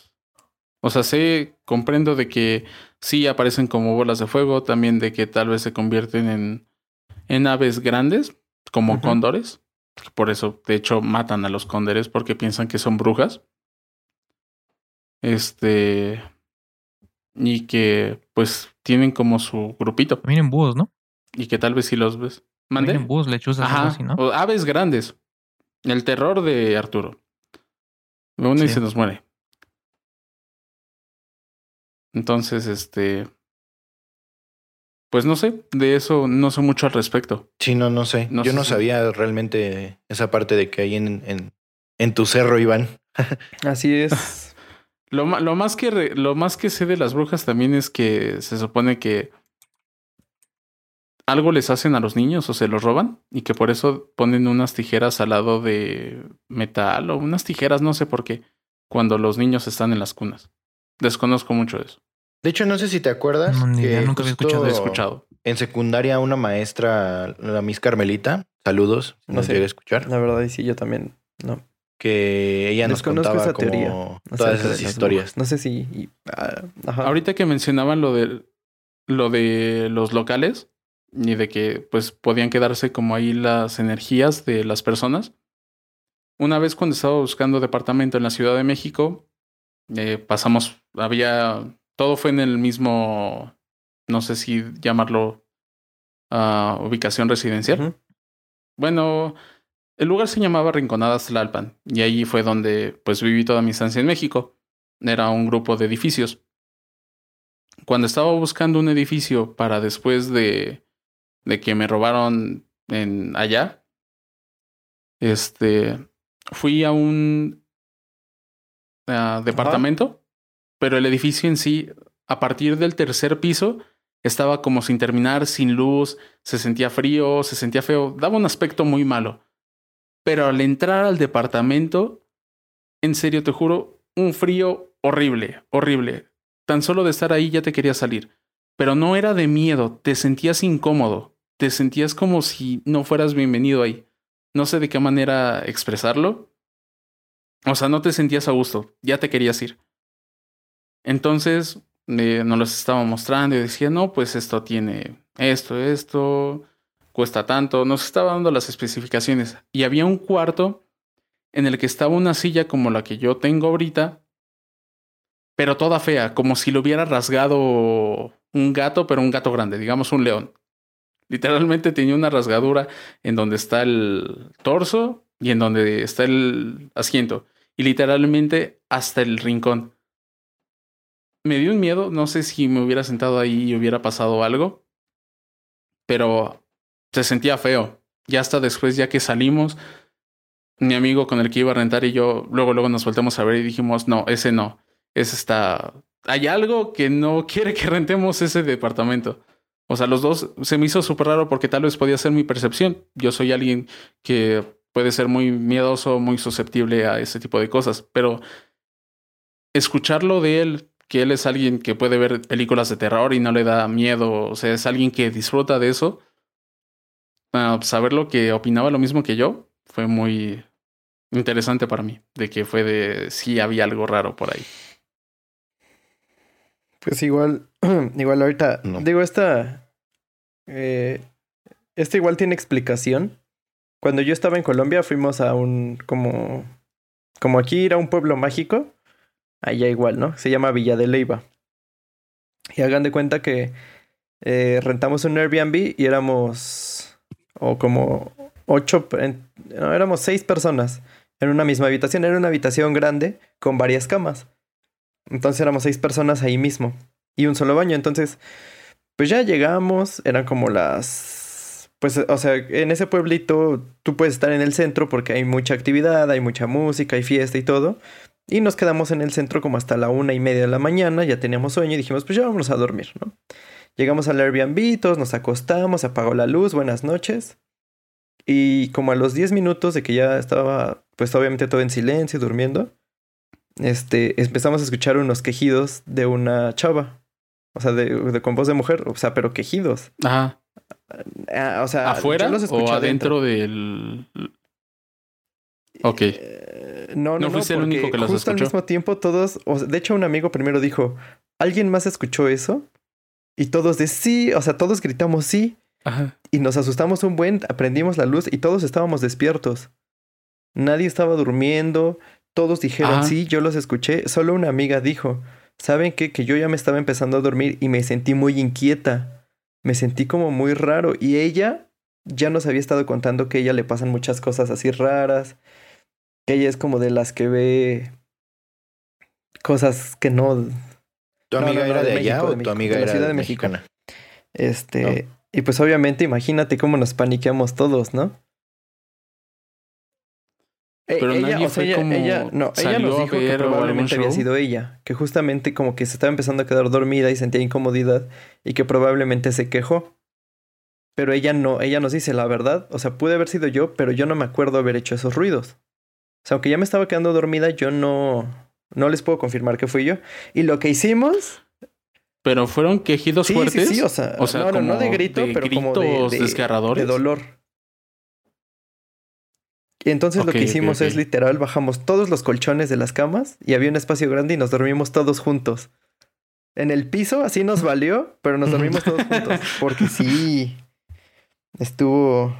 O sea, sé, comprendo de que sí aparecen como bolas de fuego, también de que tal vez se convierten en, en aves grandes, como cóndores. Por eso, de hecho, matan a los cóndores porque piensan que son brujas. Este. Y que, pues, tienen como su grupito. También en búhos, ¿no? Y que tal vez sí los ves. ¿Mande? También en búhos, lechuzas, Ajá. así, ¿no? o aves grandes. El terror de Arturo. Uno y Sí. se nos muere. Entonces, este. Pues no sé, de eso no sé mucho al respecto. Sí, no, no sé. No yo sé no si- sabía realmente esa parte de que hay en, en, en tu cerro, Iván. (laughs) Así es. (laughs) Lo, lo más que re- lo más que sé de las brujas también es que se supone que algo les hacen a los niños o se los roban y que por eso ponen unas tijeras al lado de metal o unas tijeras, no sé por qué, cuando los niños están en las cunas. Desconozco mucho de eso. De hecho, no sé si te acuerdas. No, ni idea, que nunca había escuchado he escuchado. En secundaria, una maestra, la Miss Carmelita, saludos, si No nos sé. llega a escuchar, La verdad, y sí, yo también. No. que ella nos Desconozco contaba esa como teoría todas esas historias. No sé si. y- ah, ajá. Ahorita que mencionaban lo de lo de los locales y de que pues podían quedarse como ahí las energías de las personas. Una vez cuando estaba buscando departamento en la Ciudad de México, eh, pasamos, había, todo fue en el mismo, no sé si llamarlo ah, ubicación residencial. Bueno, el lugar se llamaba Rinconadas Tlalpan y ahí fue donde pues viví toda mi estancia en México. Era un grupo de edificios. Cuando estaba buscando un edificio para después de, de que me robaron en allá, este, fui a un ah, departamento, pero el edificio en sí, a partir del tercer piso, estaba como sin terminar, sin luz, se sentía frío, se sentía feo, daba un aspecto muy malo. Pero al entrar al departamento, en serio te juro, un frío horrible, horrible. Tan solo de estar ahí ya te quería salir. Pero no era de miedo, te sentías incómodo, te sentías como si no fueras bienvenido ahí. No sé de qué manera expresarlo. O sea, no te sentías a gusto, ya te querías ir. Entonces, eh, nos los estaba mostrando y decía, no, pues esto tiene esto, esto, cuesta tanto. Nos estaba dando las especificaciones. Y había un cuarto en el que estaba una silla como la que yo tengo ahorita, pero toda fea, como si lo hubiera rasgado un gato, pero un gato grande, digamos un león. Literalmente tenía una rasgadura en donde está el torso y en donde está el asiento. Y literalmente hasta el rincón. Me dio un miedo, no sé si me hubiera sentado ahí y hubiera pasado algo, pero se sentía feo. Ya hasta después, ya que salimos, mi amigo con el que iba a rentar y yo, luego, luego nos volteamos a ver y dijimos, no, ese no, ese está... Hay algo que no quiere que rentemos ese departamento. O sea, los dos se me hizo súper raro porque tal vez podía ser mi percepción. Yo soy alguien que puede ser muy miedoso, muy susceptible a ese tipo de cosas, pero escucharlo de él, que él es alguien que puede ver películas de terror y no le da miedo, o sea, es alguien que disfruta de eso, uh, saber lo que opinaba lo mismo que yo fue muy interesante para mí, de que fue de sí había algo raro por ahí. Pues igual, (clears throat) igual ahorita, No. digo, esta, eh, esta igual tiene explicación. Cuando yo estaba en Colombia fuimos a un, como, como aquí ir a un pueblo mágico, allá igual, ¿no? Se llama Villa de Leiva. Y hagan de cuenta que eh, rentamos un Airbnb y éramos, o como ocho, en- no, éramos seis personas en una misma habitación. Era una habitación grande con varias camas. Entonces éramos seis personas ahí mismo. Y un solo baño. Entonces, pues ya llegamos. Eran como las. Pues, o sea, en ese pueblito tú puedes estar en el centro porque hay mucha actividad, hay mucha música, hay fiesta y todo. Y nos quedamos en el centro como hasta la una y media de la mañana. Ya teníamos sueño y dijimos, pues ya vámonos a dormir, ¿no? Llegamos al Airbnb, todos nos acostamos, apagó la luz, buenas noches. Y como a los 10 minutos de que ya estaba, pues obviamente todo en silencio, durmiendo, este, empezamos a escuchar unos quejidos de una chava. O sea, de, de- con voz de mujer, o sea, pero quejidos. Ajá. Ah, o sea, ¿Afuera los o adentro del...? Ok. Eh, no, no, No no, fuiste el único que los justo escuchó. al mismo tiempo todos, o sea, de hecho un amigo primero dijo, ¿alguien más escuchó eso? Y todos de sí, o sea, todos gritamos sí. Ajá. Y nos asustamos un buen, aprendimos la luz y todos estábamos despiertos. Nadie estaba durmiendo, todos dijeron Ajá. sí, yo los escuché. Solo una amiga dijo, ¿saben qué? Que yo ya me estaba empezando a dormir y me sentí muy inquieta. Me sentí como muy raro. Y ella ya nos había estado contando que a ella le pasan muchas cosas así raras. Que ella es como de las que ve cosas que no, ¿Tu No, amiga no, no, era de de allá México, de o tu México, amiga de la era Ciudad de México. mexicana? Este, y pues obviamente imagínate cómo nos paniqueamos todos, ¿no? Eh, Pero ella, nadie o sea, fue ella, como ella- no, ella nos dijo que probablemente había sido ella, que justamente como que se estaba empezando a quedar dormida y sentía incomodidad y que probablemente se quejó. Pero ella no, ella nos dice la verdad, o sea, pude haber sido yo, pero yo no me acuerdo haber hecho esos ruidos. O sea, aunque ya me estaba quedando dormida, yo no, no les puedo confirmar que fui yo. Y lo que hicimos, Pero fueron quejidos sí, fuertes. sí, sí, o sea, o sea, no, no, como no de grito, de pero como de- desgarradores. de dolor. Y entonces lo que hicimos es literal, bajamos todos los colchones de las camas y había un espacio grande y nos dormimos todos juntos. En el piso, así nos valió, pero nos dormimos todos juntos. (laughs) Porque sí, estuvo...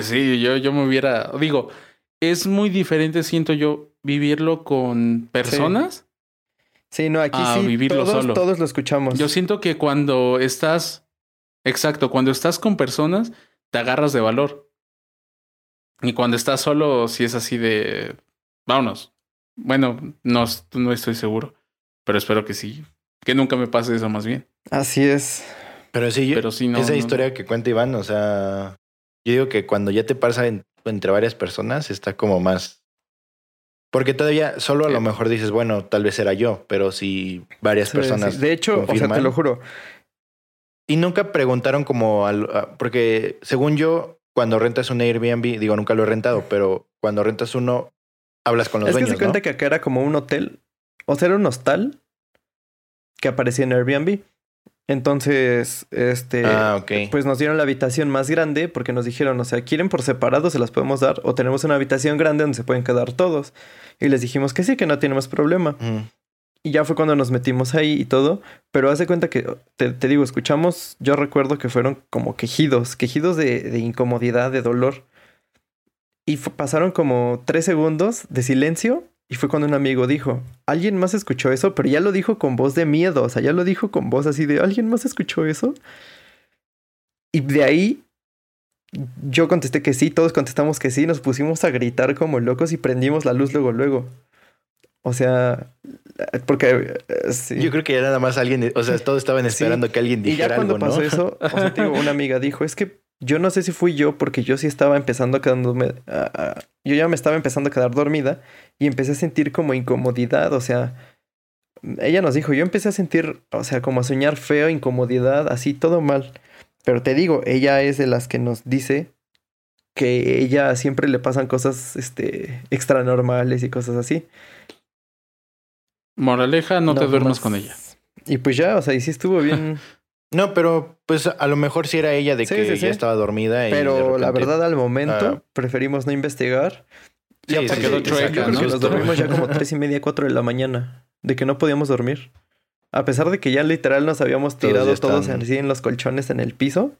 Sí, yo, yo me hubiera. Digo, es muy diferente, siento yo, vivirlo con personas. Sí, no, aquí A sí, vivirlo todos, solo. todos lo escuchamos. Yo siento que cuando estás. Exacto, cuando estás con personas, te agarras de valor. Y cuando estás solo, si es así de. Vámonos. Bueno, no, no estoy seguro. Pero espero que sí. Que nunca me pase eso más bien. Así es. Pero sí, yo- Pero sí, no. esa no. historia que cuenta Iván, o sea, yo digo que cuando ya te pasa en- entre varias personas, está como más. Porque todavía solo a lo Sí. mejor dices, bueno, tal vez era yo, pero si varias Sí, personas. sí. De hecho, o sea, te confirman. lo juro. Y nunca preguntaron como al- a- porque según yo, cuando rentas un Airbnb, digo, nunca lo he rentado, pero cuando rentas uno, hablas con los es que dueños, se cuenta ¿no? que acá era como un hotel. O sea, era un hostal que aparecía en Airbnb. Entonces, este. Ah. Pues nos dieron la habitación más grande porque nos dijeron, o sea, quieren por separado, se las podemos dar, o tenemos una habitación grande donde se pueden quedar todos. Y les dijimos que sí, que no tenemos problema. Mm. Y ya fue cuando nos metimos ahí y todo. Pero haz de cuenta que, te, te digo, escuchamos, yo recuerdo que fueron como quejidos, quejidos de, de incomodidad, de dolor. Y pasaron como tres segundos de silencio. Y fue cuando un amigo dijo, ¿alguien más escuchó eso? Pero ya lo dijo con voz de miedo, o sea, ya lo dijo con voz así de, ¿alguien más escuchó eso? Y de ahí yo contesté que sí, todos contestamos que sí, nos pusimos a gritar como locos y prendimos la luz luego, luego. O sea, porque... eh, sí. Yo creo que ya nada más alguien, o sea, todos estaban Sí. esperando que alguien Y dijera ya cuando algo, pasó ¿no? eso, (laughs) o sea, digo, una amiga dijo, es que yo no sé si fui yo porque yo sí estaba empezando a quedarme, a- a- yo ya me estaba empezando a quedar dormida y empecé a sentir como incomodidad, o sea, ella nos dijo, yo empecé a sentir, o sea, como a soñar feo, incomodidad, así todo mal. Pero te digo, ella es de las que nos dice que ella siempre le pasan cosas, este, extra normales y cosas así. Moraleja, no, te duermas con ella. Y pues ya, o sea, y sí estuvo bien. (laughs) No, pero pues a lo mejor sí era ella de Sí, que sí, sí. ya estaba dormida. y Pero la repente- verdad, al momento, Ah. preferimos no investigar. Sí, Y aparte, sí, quedó sí, chueca, exacto, yo creo ¿no? que nos dormimos ya como tres y media, cuatro de la mañana. De que no podíamos dormir. A pesar de que ya literal nos habíamos tirado todos están- así en los colchones en el piso.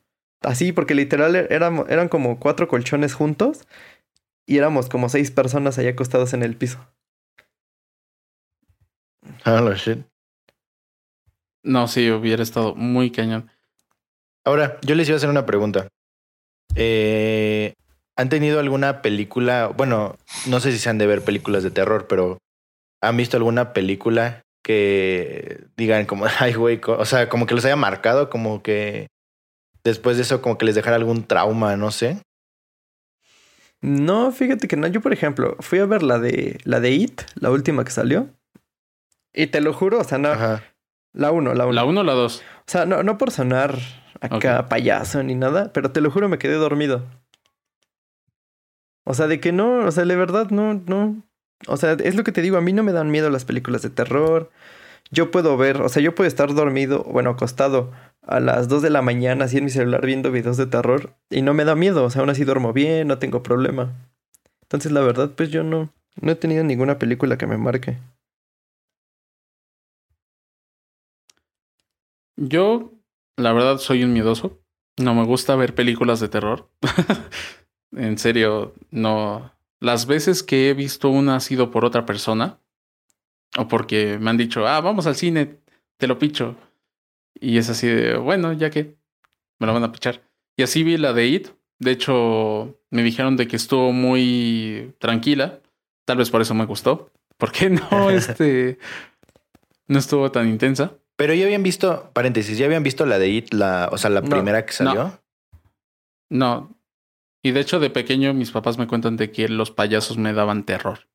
Así, porque literal éramos, eran como cuatro colchones juntos. Y éramos como seis personas ahí acostados en el piso. Ah, lo shit. No, sí, hubiera estado muy cañón. Ahora, yo les iba a hacer una pregunta. Eh, ¿Han tenido alguna película? Bueno, no sé si se han de ver películas de terror, pero ¿han visto alguna película que digan como, (laughs) ay, güey, o sea, como que los haya marcado, como que después de eso, como que les dejara algún trauma, no sé? No, fíjate que no. Yo, por ejemplo, fui a ver la de la de It, la última que salió. Y te lo juro, o sea, no. Ajá. La uno, la uno. ¿La uno o la dos? O sea, no, no por sonar acá payaso ni nada, pero te lo juro, me quedé dormido. O sea, de que no, o sea, de verdad, no, no. O sea, es lo que te digo, a mí no me dan miedo las películas de terror. Yo puedo ver, o sea, yo puedo estar dormido, bueno, acostado a las 2 de la mañana así en mi celular viendo videos de terror y no me da miedo, o sea, aún así duermo bien, no tengo problema. Entonces, la verdad, pues yo no, no he tenido ninguna película que me marque. Yo, la verdad, soy un miedoso. No me gusta ver películas de terror. (laughs) en serio, no. Las veces que he visto una ha sido por otra persona. O porque me han dicho, ah, vamos al cine, te lo picho. Y es así de, bueno, ya que me lo van a pichar. Y así vi la de It. De hecho, me dijeron de que estuvo muy tranquila. Tal vez por eso me gustó. Porque no, (laughs) este, no estuvo tan intensa. Pero ya habían visto, paréntesis, ya habían visto la de It, la, o sea, la No, primera que salió. No, Y de hecho, de pequeño, mis papás me cuentan de que los payasos me daban terror.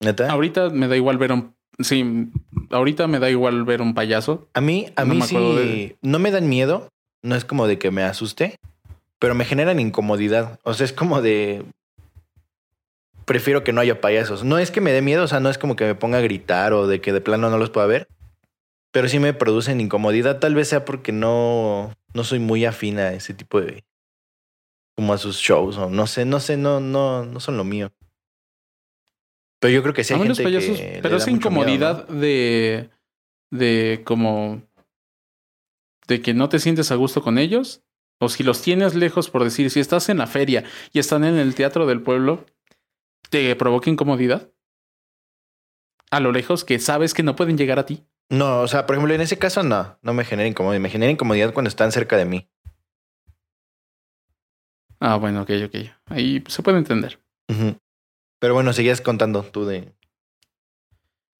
¿Neta? Ahorita me da igual ver un. Sí, ahorita me da igual ver un payaso. A mí, a No mí me sí, de- no me dan miedo. No es como de que me asuste, pero me generan incomodidad. O sea, es como de. Prefiero que no haya payasos. No es que me dé miedo, o sea, no es como que me ponga a gritar o de que de plano no los pueda ver, pero sí me producen incomodidad. Tal vez sea porque no, no soy muy afín a ese tipo de. como a sus shows o no sé, no sé, no, no, no son lo mío. Pero yo creo que sí hay gente payasos. que Pero esa mucho miedo, ¿no? incomodidad de. de como. de que no te sientes a gusto con ellos. O si los tienes lejos, por decir, si estás en la feria y están en el teatro del pueblo, ¿te provoca incomodidad? A lo lejos que sabes que no pueden llegar a ti. No, o sea, por ejemplo, en ese caso no, no me genera incomodidad. Me genera incomodidad cuando están cerca de mí. Ah, bueno, ok, ok. Ahí se puede entender. Pero bueno, seguías contando tú de.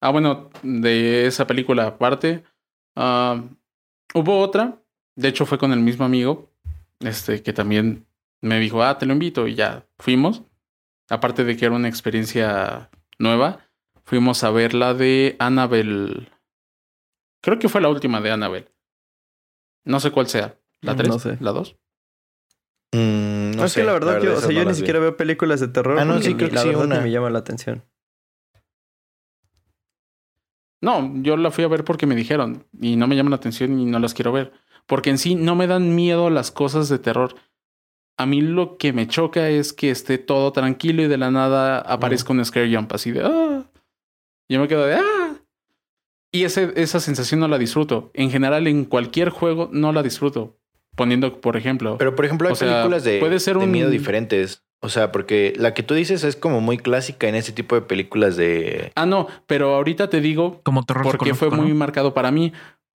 Ah, bueno, de esa película aparte, ah, hubo otra. De hecho, fue con el mismo amigo, este, que también me dijo, ah, te lo invito, y ya fuimos. Aparte de que era una experiencia nueva, fuimos a ver la de Annabelle. Creo que fue la última de Annabelle. No sé cuál sea. ¿La Mm, 3? no sé. ¿La 2? Mm, no es sé, que la verdad, yo, o sea, no yo ni vi. siquiera veo películas de terror. Ah, no, sí, creo que la sí, verdad una. ni me llama la atención. No, yo la fui a ver porque me dijeron y no me llaman la atención y no las quiero ver. Porque en sí no me dan miedo las cosas de terror. A mí lo que me choca es que esté todo tranquilo y de la nada aparezca un scare jump así de ¡ah! Yo me quedo de ¡ah! Y ese, esa sensación no la disfruto. En general, en cualquier juego no la disfruto. Poniendo, por ejemplo, Pero por ejemplo, hay sea, películas de, puede ser de un- miedo diferentes. O sea, porque la que tú dices es como muy clásica en ese tipo de películas de. ah, no, pero ahorita te digo Como terror porque fue muy ¿no? marcado para mí,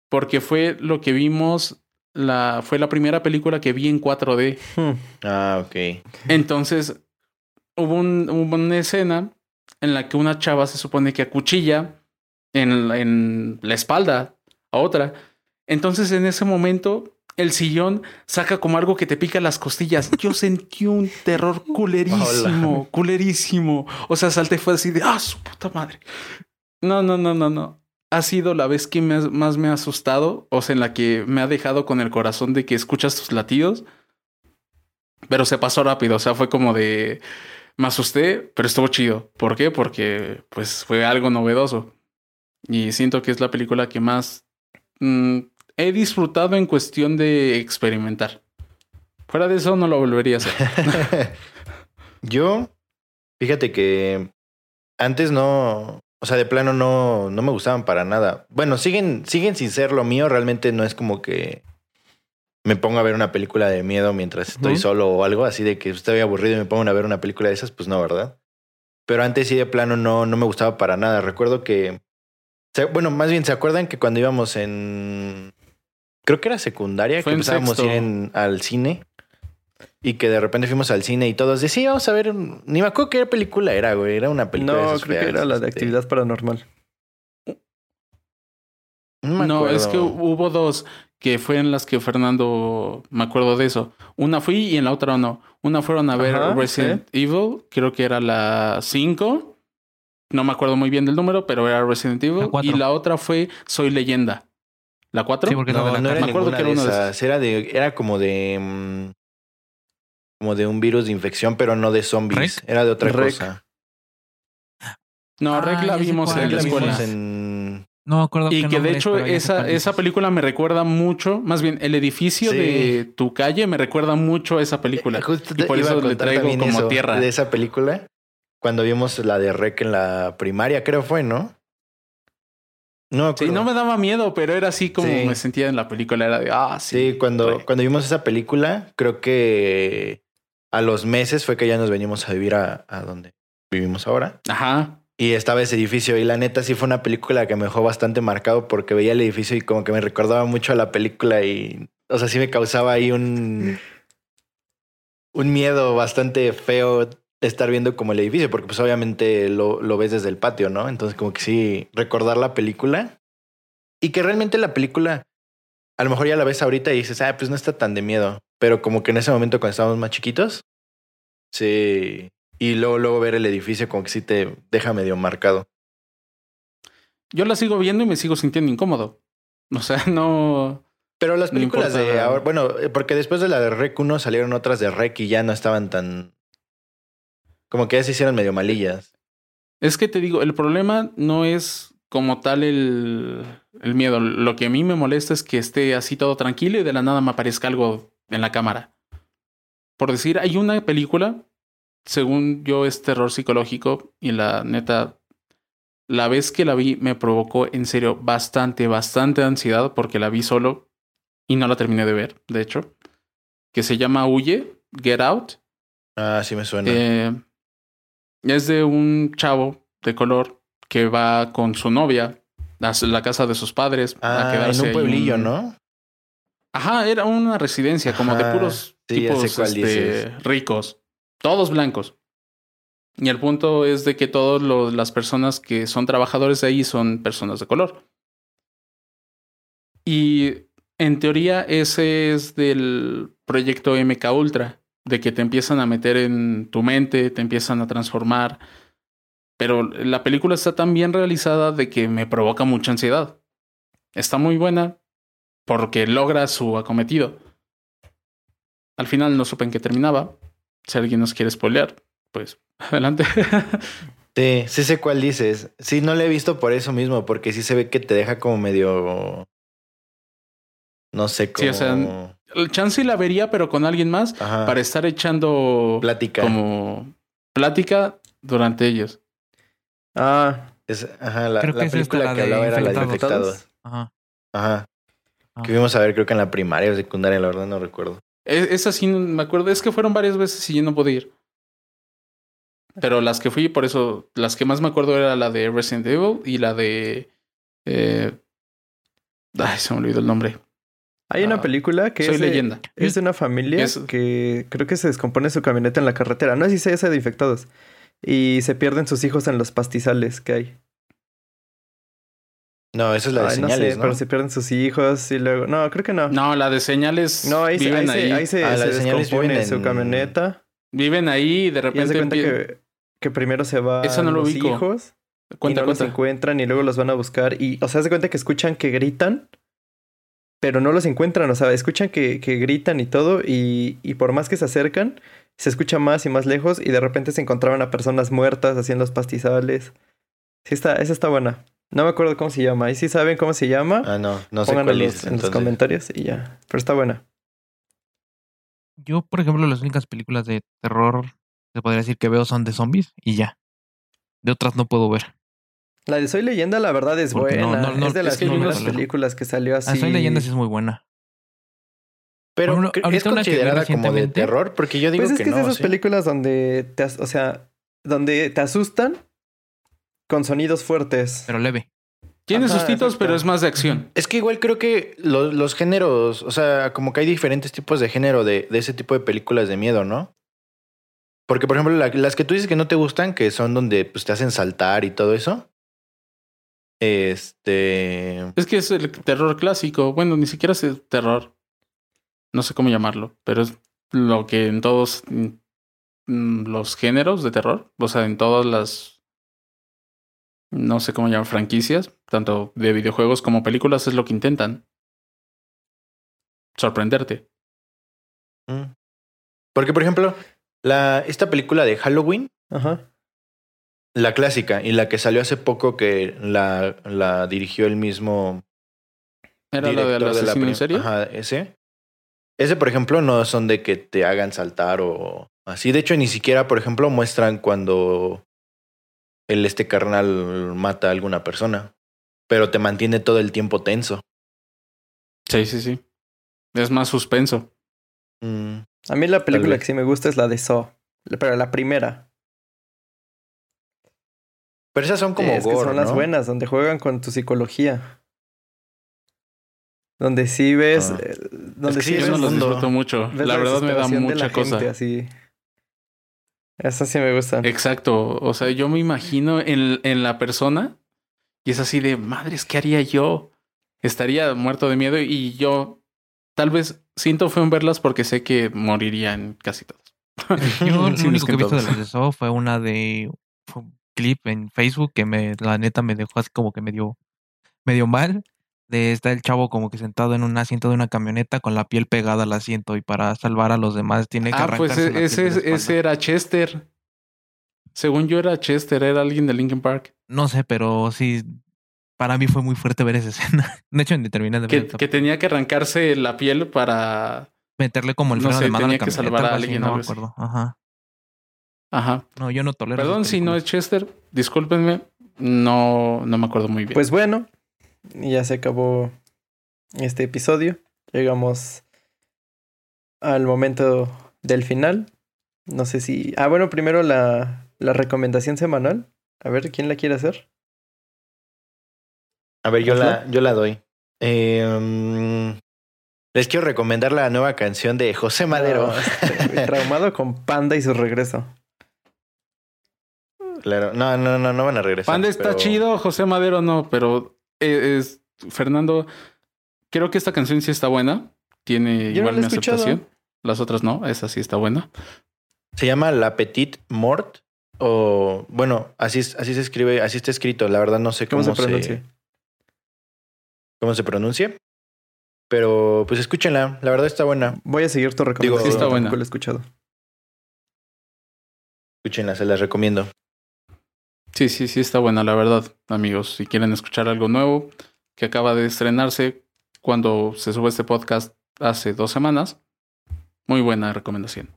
porque fue lo que vimos, la, fue la primera película que vi en 4D. Hmm. Ah, ok. Entonces, hubo, un- hubo una escena en la que una chava se supone que acuchilla en, la- en la espalda a otra. Entonces, en ese momento, el sillón saca como algo que te pica las costillas. Yo (laughs) sentí un terror culerísimo, culerísimo. O sea, salté fue así de, ah, su puta madre. No, no, no, no, no. Ha sido la vez que me más me ha asustado, o sea, en la que me ha dejado con el corazón de que escuchas tus latidos. Pero se pasó rápido, o sea, fue como de... Me asusté, pero estuvo chido. ¿Por qué? Porque pues fue algo novedoso. Y siento que es la película que más mm, he disfrutado en cuestión de experimentar. Fuera de eso no lo volvería a hacer. (laughs) Yo, fíjate que antes no, o sea, de plano no, no me gustaban para nada. Bueno, siguen, siguen sin ser lo mío. Realmente no es como que me ponga a ver una película de miedo mientras estoy solo o algo así de que estoy aburrido y me pongo a ver una película de esas, pues no, ¿verdad? Pero antes sí de plano no, no me gustaba para nada. Recuerdo que, bueno, más bien, ¿se acuerdan que cuando íbamos en, creo que era secundaria, Fue que empezábamos a ir en- al cine? Y que de repente fuimos al cine y todos decían, sí, vamos a ver, ni me acuerdo qué película era, güey, era una película. de No, esas creo que era la de este, actividad paranormal. No, es que hubo dos que fue en las que Fernando, me acuerdo de eso. Una fui y en la otra no. Una fueron a ver Ajá, Resident Evil, creo que era la 5. No me acuerdo muy bien del número, pero era Resident Evil. y la otra fue Soy Leyenda. ¿La 4? Sí, porque es la de No, la no era. Me acuerdo que era de una de esas. Era, de, era como de. mm, como de un virus de infección, pero no de zombies. ¿Rec? Era de otra Rec. cosa. No, Ah, Rec la vimos en la la escuela. vimos en. No me acuerdo Y que de es, hecho esa, esa película me recuerda mucho, más bien el edificio Sí. de tu calle me recuerda mucho a esa película. Eh, Justo y te por eso le traigo como eso, tierra. De esa película. Cuando vimos la de Rec en la primaria, creo fue, ¿no? No, Sí, no me daba miedo, pero era así como Sí. me sentía en la película. Era de, ah, sí. Sí, cuando, re. cuando vimos esa película, creo que a los meses fue que ya nos venimos a vivir a, a donde vivimos ahora. Ajá. Y estaba ese edificio y la neta sí fue una película que me dejó bastante marcado porque veía el edificio y como que me recordaba mucho a la película y, o sea, sí me causaba ahí un, un miedo bastante feo estar viendo como el edificio porque pues obviamente lo, lo ves desde el patio, ¿no? Entonces como que sí, recordar la película y que realmente la película a lo mejor ya la ves ahorita y dices, ah, pues no está tan de miedo. Pero como que en ese momento cuando estábamos más chiquitos, sí. Y luego, luego ver el edificio como que sí te deja medio marcado. Yo la sigo viendo y me sigo sintiendo incómodo. O sea, (laughs) no. Pero las No películas de ahora, bueno, eh, porque después de la de Rec 1 salieron otras de Rec y ya no estaban tan... Como que ya se hicieron medio malillas. Es que te digo, el problema no es como tal el, el miedo. Lo que a mí me molesta es que esté así todo tranquilo y de la nada me aparezca algo en la cámara. Por decir, hay una película, según yo es terror psicológico y la neta, la vez que la vi me provocó en serio bastante, bastante ansiedad porque la vi solo y no la terminé de ver, de hecho, que se llama Huye, Get Out. Ah, sí me suena. Eh, es de un chavo de color que va con su novia a la casa de sus padres a ah, quedarse en un pueblillo, un- ¿no? Ajá, era una residencia como de puros sí, tipos este, ricos, todos blancos. Y el punto es de que todas las personas que son trabajadores de ahí son personas de color. Y en teoría ese es del proyecto MK Ultra, de que te empiezan a meter en tu mente, te empiezan a transformar. Pero la película está tan bien realizada de que me provoca mucha ansiedad. Está muy buena porque logra su acometido. Al final no supe en qué terminaba. Si alguien nos quiere spoilear, pues (laughs) adelante. Sí, sí sé cuál dices. Sí, no la he visto por eso mismo, porque sí se ve que te deja como medio... No sé, como... Sí, o sea, El chance la vería, pero con alguien más, Ajá, para estar echando plática. como plática durante ellos. Ah, Es, ajá, la, Creo la que película la que hablaba era la de Infectados. Ajá. Ajá. Ah. Que vimos a ver, creo que en la primaria o secundaria, la verdad no recuerdo. Es, esa sí me acuerdo, es que fueron varias veces y yo no pude ir. Pero las que fui, por eso, las que más me acuerdo era la de Resident Evil y la de... eh, Ay, se me olvidó el nombre. Hay una Ah, película que Soy es de, leyenda. es de una familia Es- que creo que se descompone su camioneta en la carretera. No sé si sea esa de infectados. Y se pierden sus hijos en los pastizales que hay. No, esa es la de Ay, no señales, sé, ¿no? pero se pierden sus hijos y luego... No, creo que no. No, la de señales No, ahí, se- viven ahí, ahí. se, ahí se, Ah, se descompone viven su camioneta. Viven ahí y de Y repente de cuenta empie- que, que primero se van Esa no lo los ubico. hijos Cuenta, y no los cuenta. encuentran y luego los van a buscar. Y, o sea, de cuenta que escuchan que gritan, pero no los encuentran. O sea, escuchan que, que gritan y todo. Y, y por más que se acercan, se escucha más y más lejos. Y de repente se encontraban a personas muertas en los pastizales. Sí, está, esa está buena. No me acuerdo cómo se llama. Ahí sí saben cómo se llama. Ah, no, no sé Pónganlo cuál en los, en comentarios y ya. Pero está buena. Yo, por ejemplo, las únicas películas de terror se podría decir que veo son de zombies y ya. De otras no puedo ver. La de Soy Leyenda, la verdad, es Porque buena. no, no, es de es las que hay primeras unas- películas que salió así. Ah, Soy leyenda sí es muy buena. Pero es considerada como de terror, porque yo digo Pues es que, que, es no. de esas ¿sí? películas donde te, o sea, donde te asustan con sonidos fuertes. Pero leve. Tiene Ajá, sustitos, exacto. pero es más de acción. Es que igual creo que los, los géneros, o sea, como que hay diferentes tipos de género de, de ese tipo de películas de miedo, ¿no? Porque, por ejemplo, la- las que tú dices que no te gustan, que son donde pues, te hacen saltar y todo eso. Este. Es que es el terror clásico. Bueno, ni siquiera es el terror. No sé cómo llamarlo, pero es lo que en todos mm, los géneros de terror, o sea, en todas las, no sé cómo llamar, franquicias, tanto de videojuegos como películas, es lo que intentan. Sorprenderte. mm. Porque, por ejemplo, la, esta película de Halloween, Ajá. La clásica, y la que salió hace poco que la, la dirigió el mismo Era del director de la en serie. Ajá, ese. Ese, por ejemplo, no son de que te hagan saltar o así. De hecho, ni siquiera, por ejemplo, muestran cuando el este carnal mata a alguna persona. Pero te mantiene todo el tiempo tenso. Sí, sí, sí. Es más suspenso. Mm, A mí la película que sí me gusta es la de Saw. La- Pero la primera. Pero esas son como es que son las buenas, donde juegan con tu psicología. Donde sí ves. Ah. eh, donde que sí, Yo es no los disfruto mucho. ves La verdad me da mucha la cosa. gente, así. Esas sí me gustan. Exacto. O sea, yo me imagino en, en la persona y es así de madres, ¿qué haría yo? estaría muerto de miedo y yo tal vez siento feo en verlas porque sé que morirían casi todos. Yo lo único es que (laughs) he visto de los de fue una de clip en Facebook que me, la neta me dejó así como que medio, medio mal. De está el chavo como que sentado en un asiento de una camioneta con la piel pegada al asiento y para salvar a los demás tiene que Ah, pues piel ese, de la espalda. ese era Chester. Según yo era Chester, era alguien de Linkin Park. No sé, pero sí, para mí fue muy fuerte ver esa (laughs) escena. De hecho, ni terminé de ver Que, que tenía que arrancarse la piel para... meterle como el no freno sé, de mano a la tenía que salvar a así, alguien, no me acuerdo. Ajá. Ajá. No, yo no tolero. Perdón si no es. Chester. Discúlpenme. No, no me acuerdo muy bien. Pues bueno, ya se acabó este episodio. Llegamos al momento del final. No sé si. Ah, bueno, primero la, la recomendación semanal. A ver, ¿quién la quiere hacer? A ver, yo la, yo la doy. Eh, mm, les quiero recomendar la nueva canción de José Madero. No, este, traumado con Panda y su regreso. Claro, no, no, no, no van a regresar. Panda está pero- chido, José Madero no, pero eh, es Fernando. Creo que esta canción sí está buena. Tiene Yo no igual la he mi escuchado. aceptación. Las otras no, esa sí está buena. Se llama La Petite Mort. O, bueno, así, así se escribe, así está escrito. La verdad no sé ¿Cómo, cómo, se pronuncia? cómo se pronuncia. Pero pues escúchenla, la verdad está buena. Voy a seguir tu recomendación. sí está buena. la he escuchado. Escúchenla, se las recomiendo. Sí, sí, sí está buena, la verdad, amigos. Si quieren escuchar algo nuevo que acaba de estrenarse cuando se sube este podcast hace dos semanas, muy buena recomendación.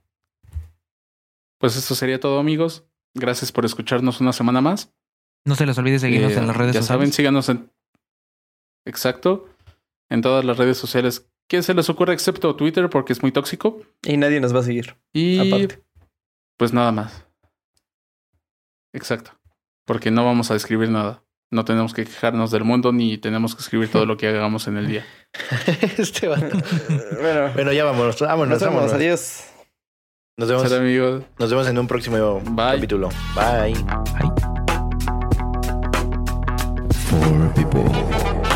Pues esto sería todo, amigos. Gracias por escucharnos una semana más. No se les olvide seguirnos Eh, en las redes ya saben, sociales. síganos en. Exacto. En todas las redes sociales. ¿Qué se les ocurre excepto Twitter porque es muy tóxico? Y nadie nos va a seguir. Y Aparte. pues nada más. Exacto. Porque no vamos a escribir nada. No tenemos que quejarnos del mundo ni tenemos que escribir todo lo que hagamos en el día. (laughs) este vato. (laughs) Bueno, Bueno, ya vámonos, vámonos, nos vemos. vámonos. Adiós. Nos vemos, amigos. nos vemos en un próximo Bye. capítulo. Bye. Four people.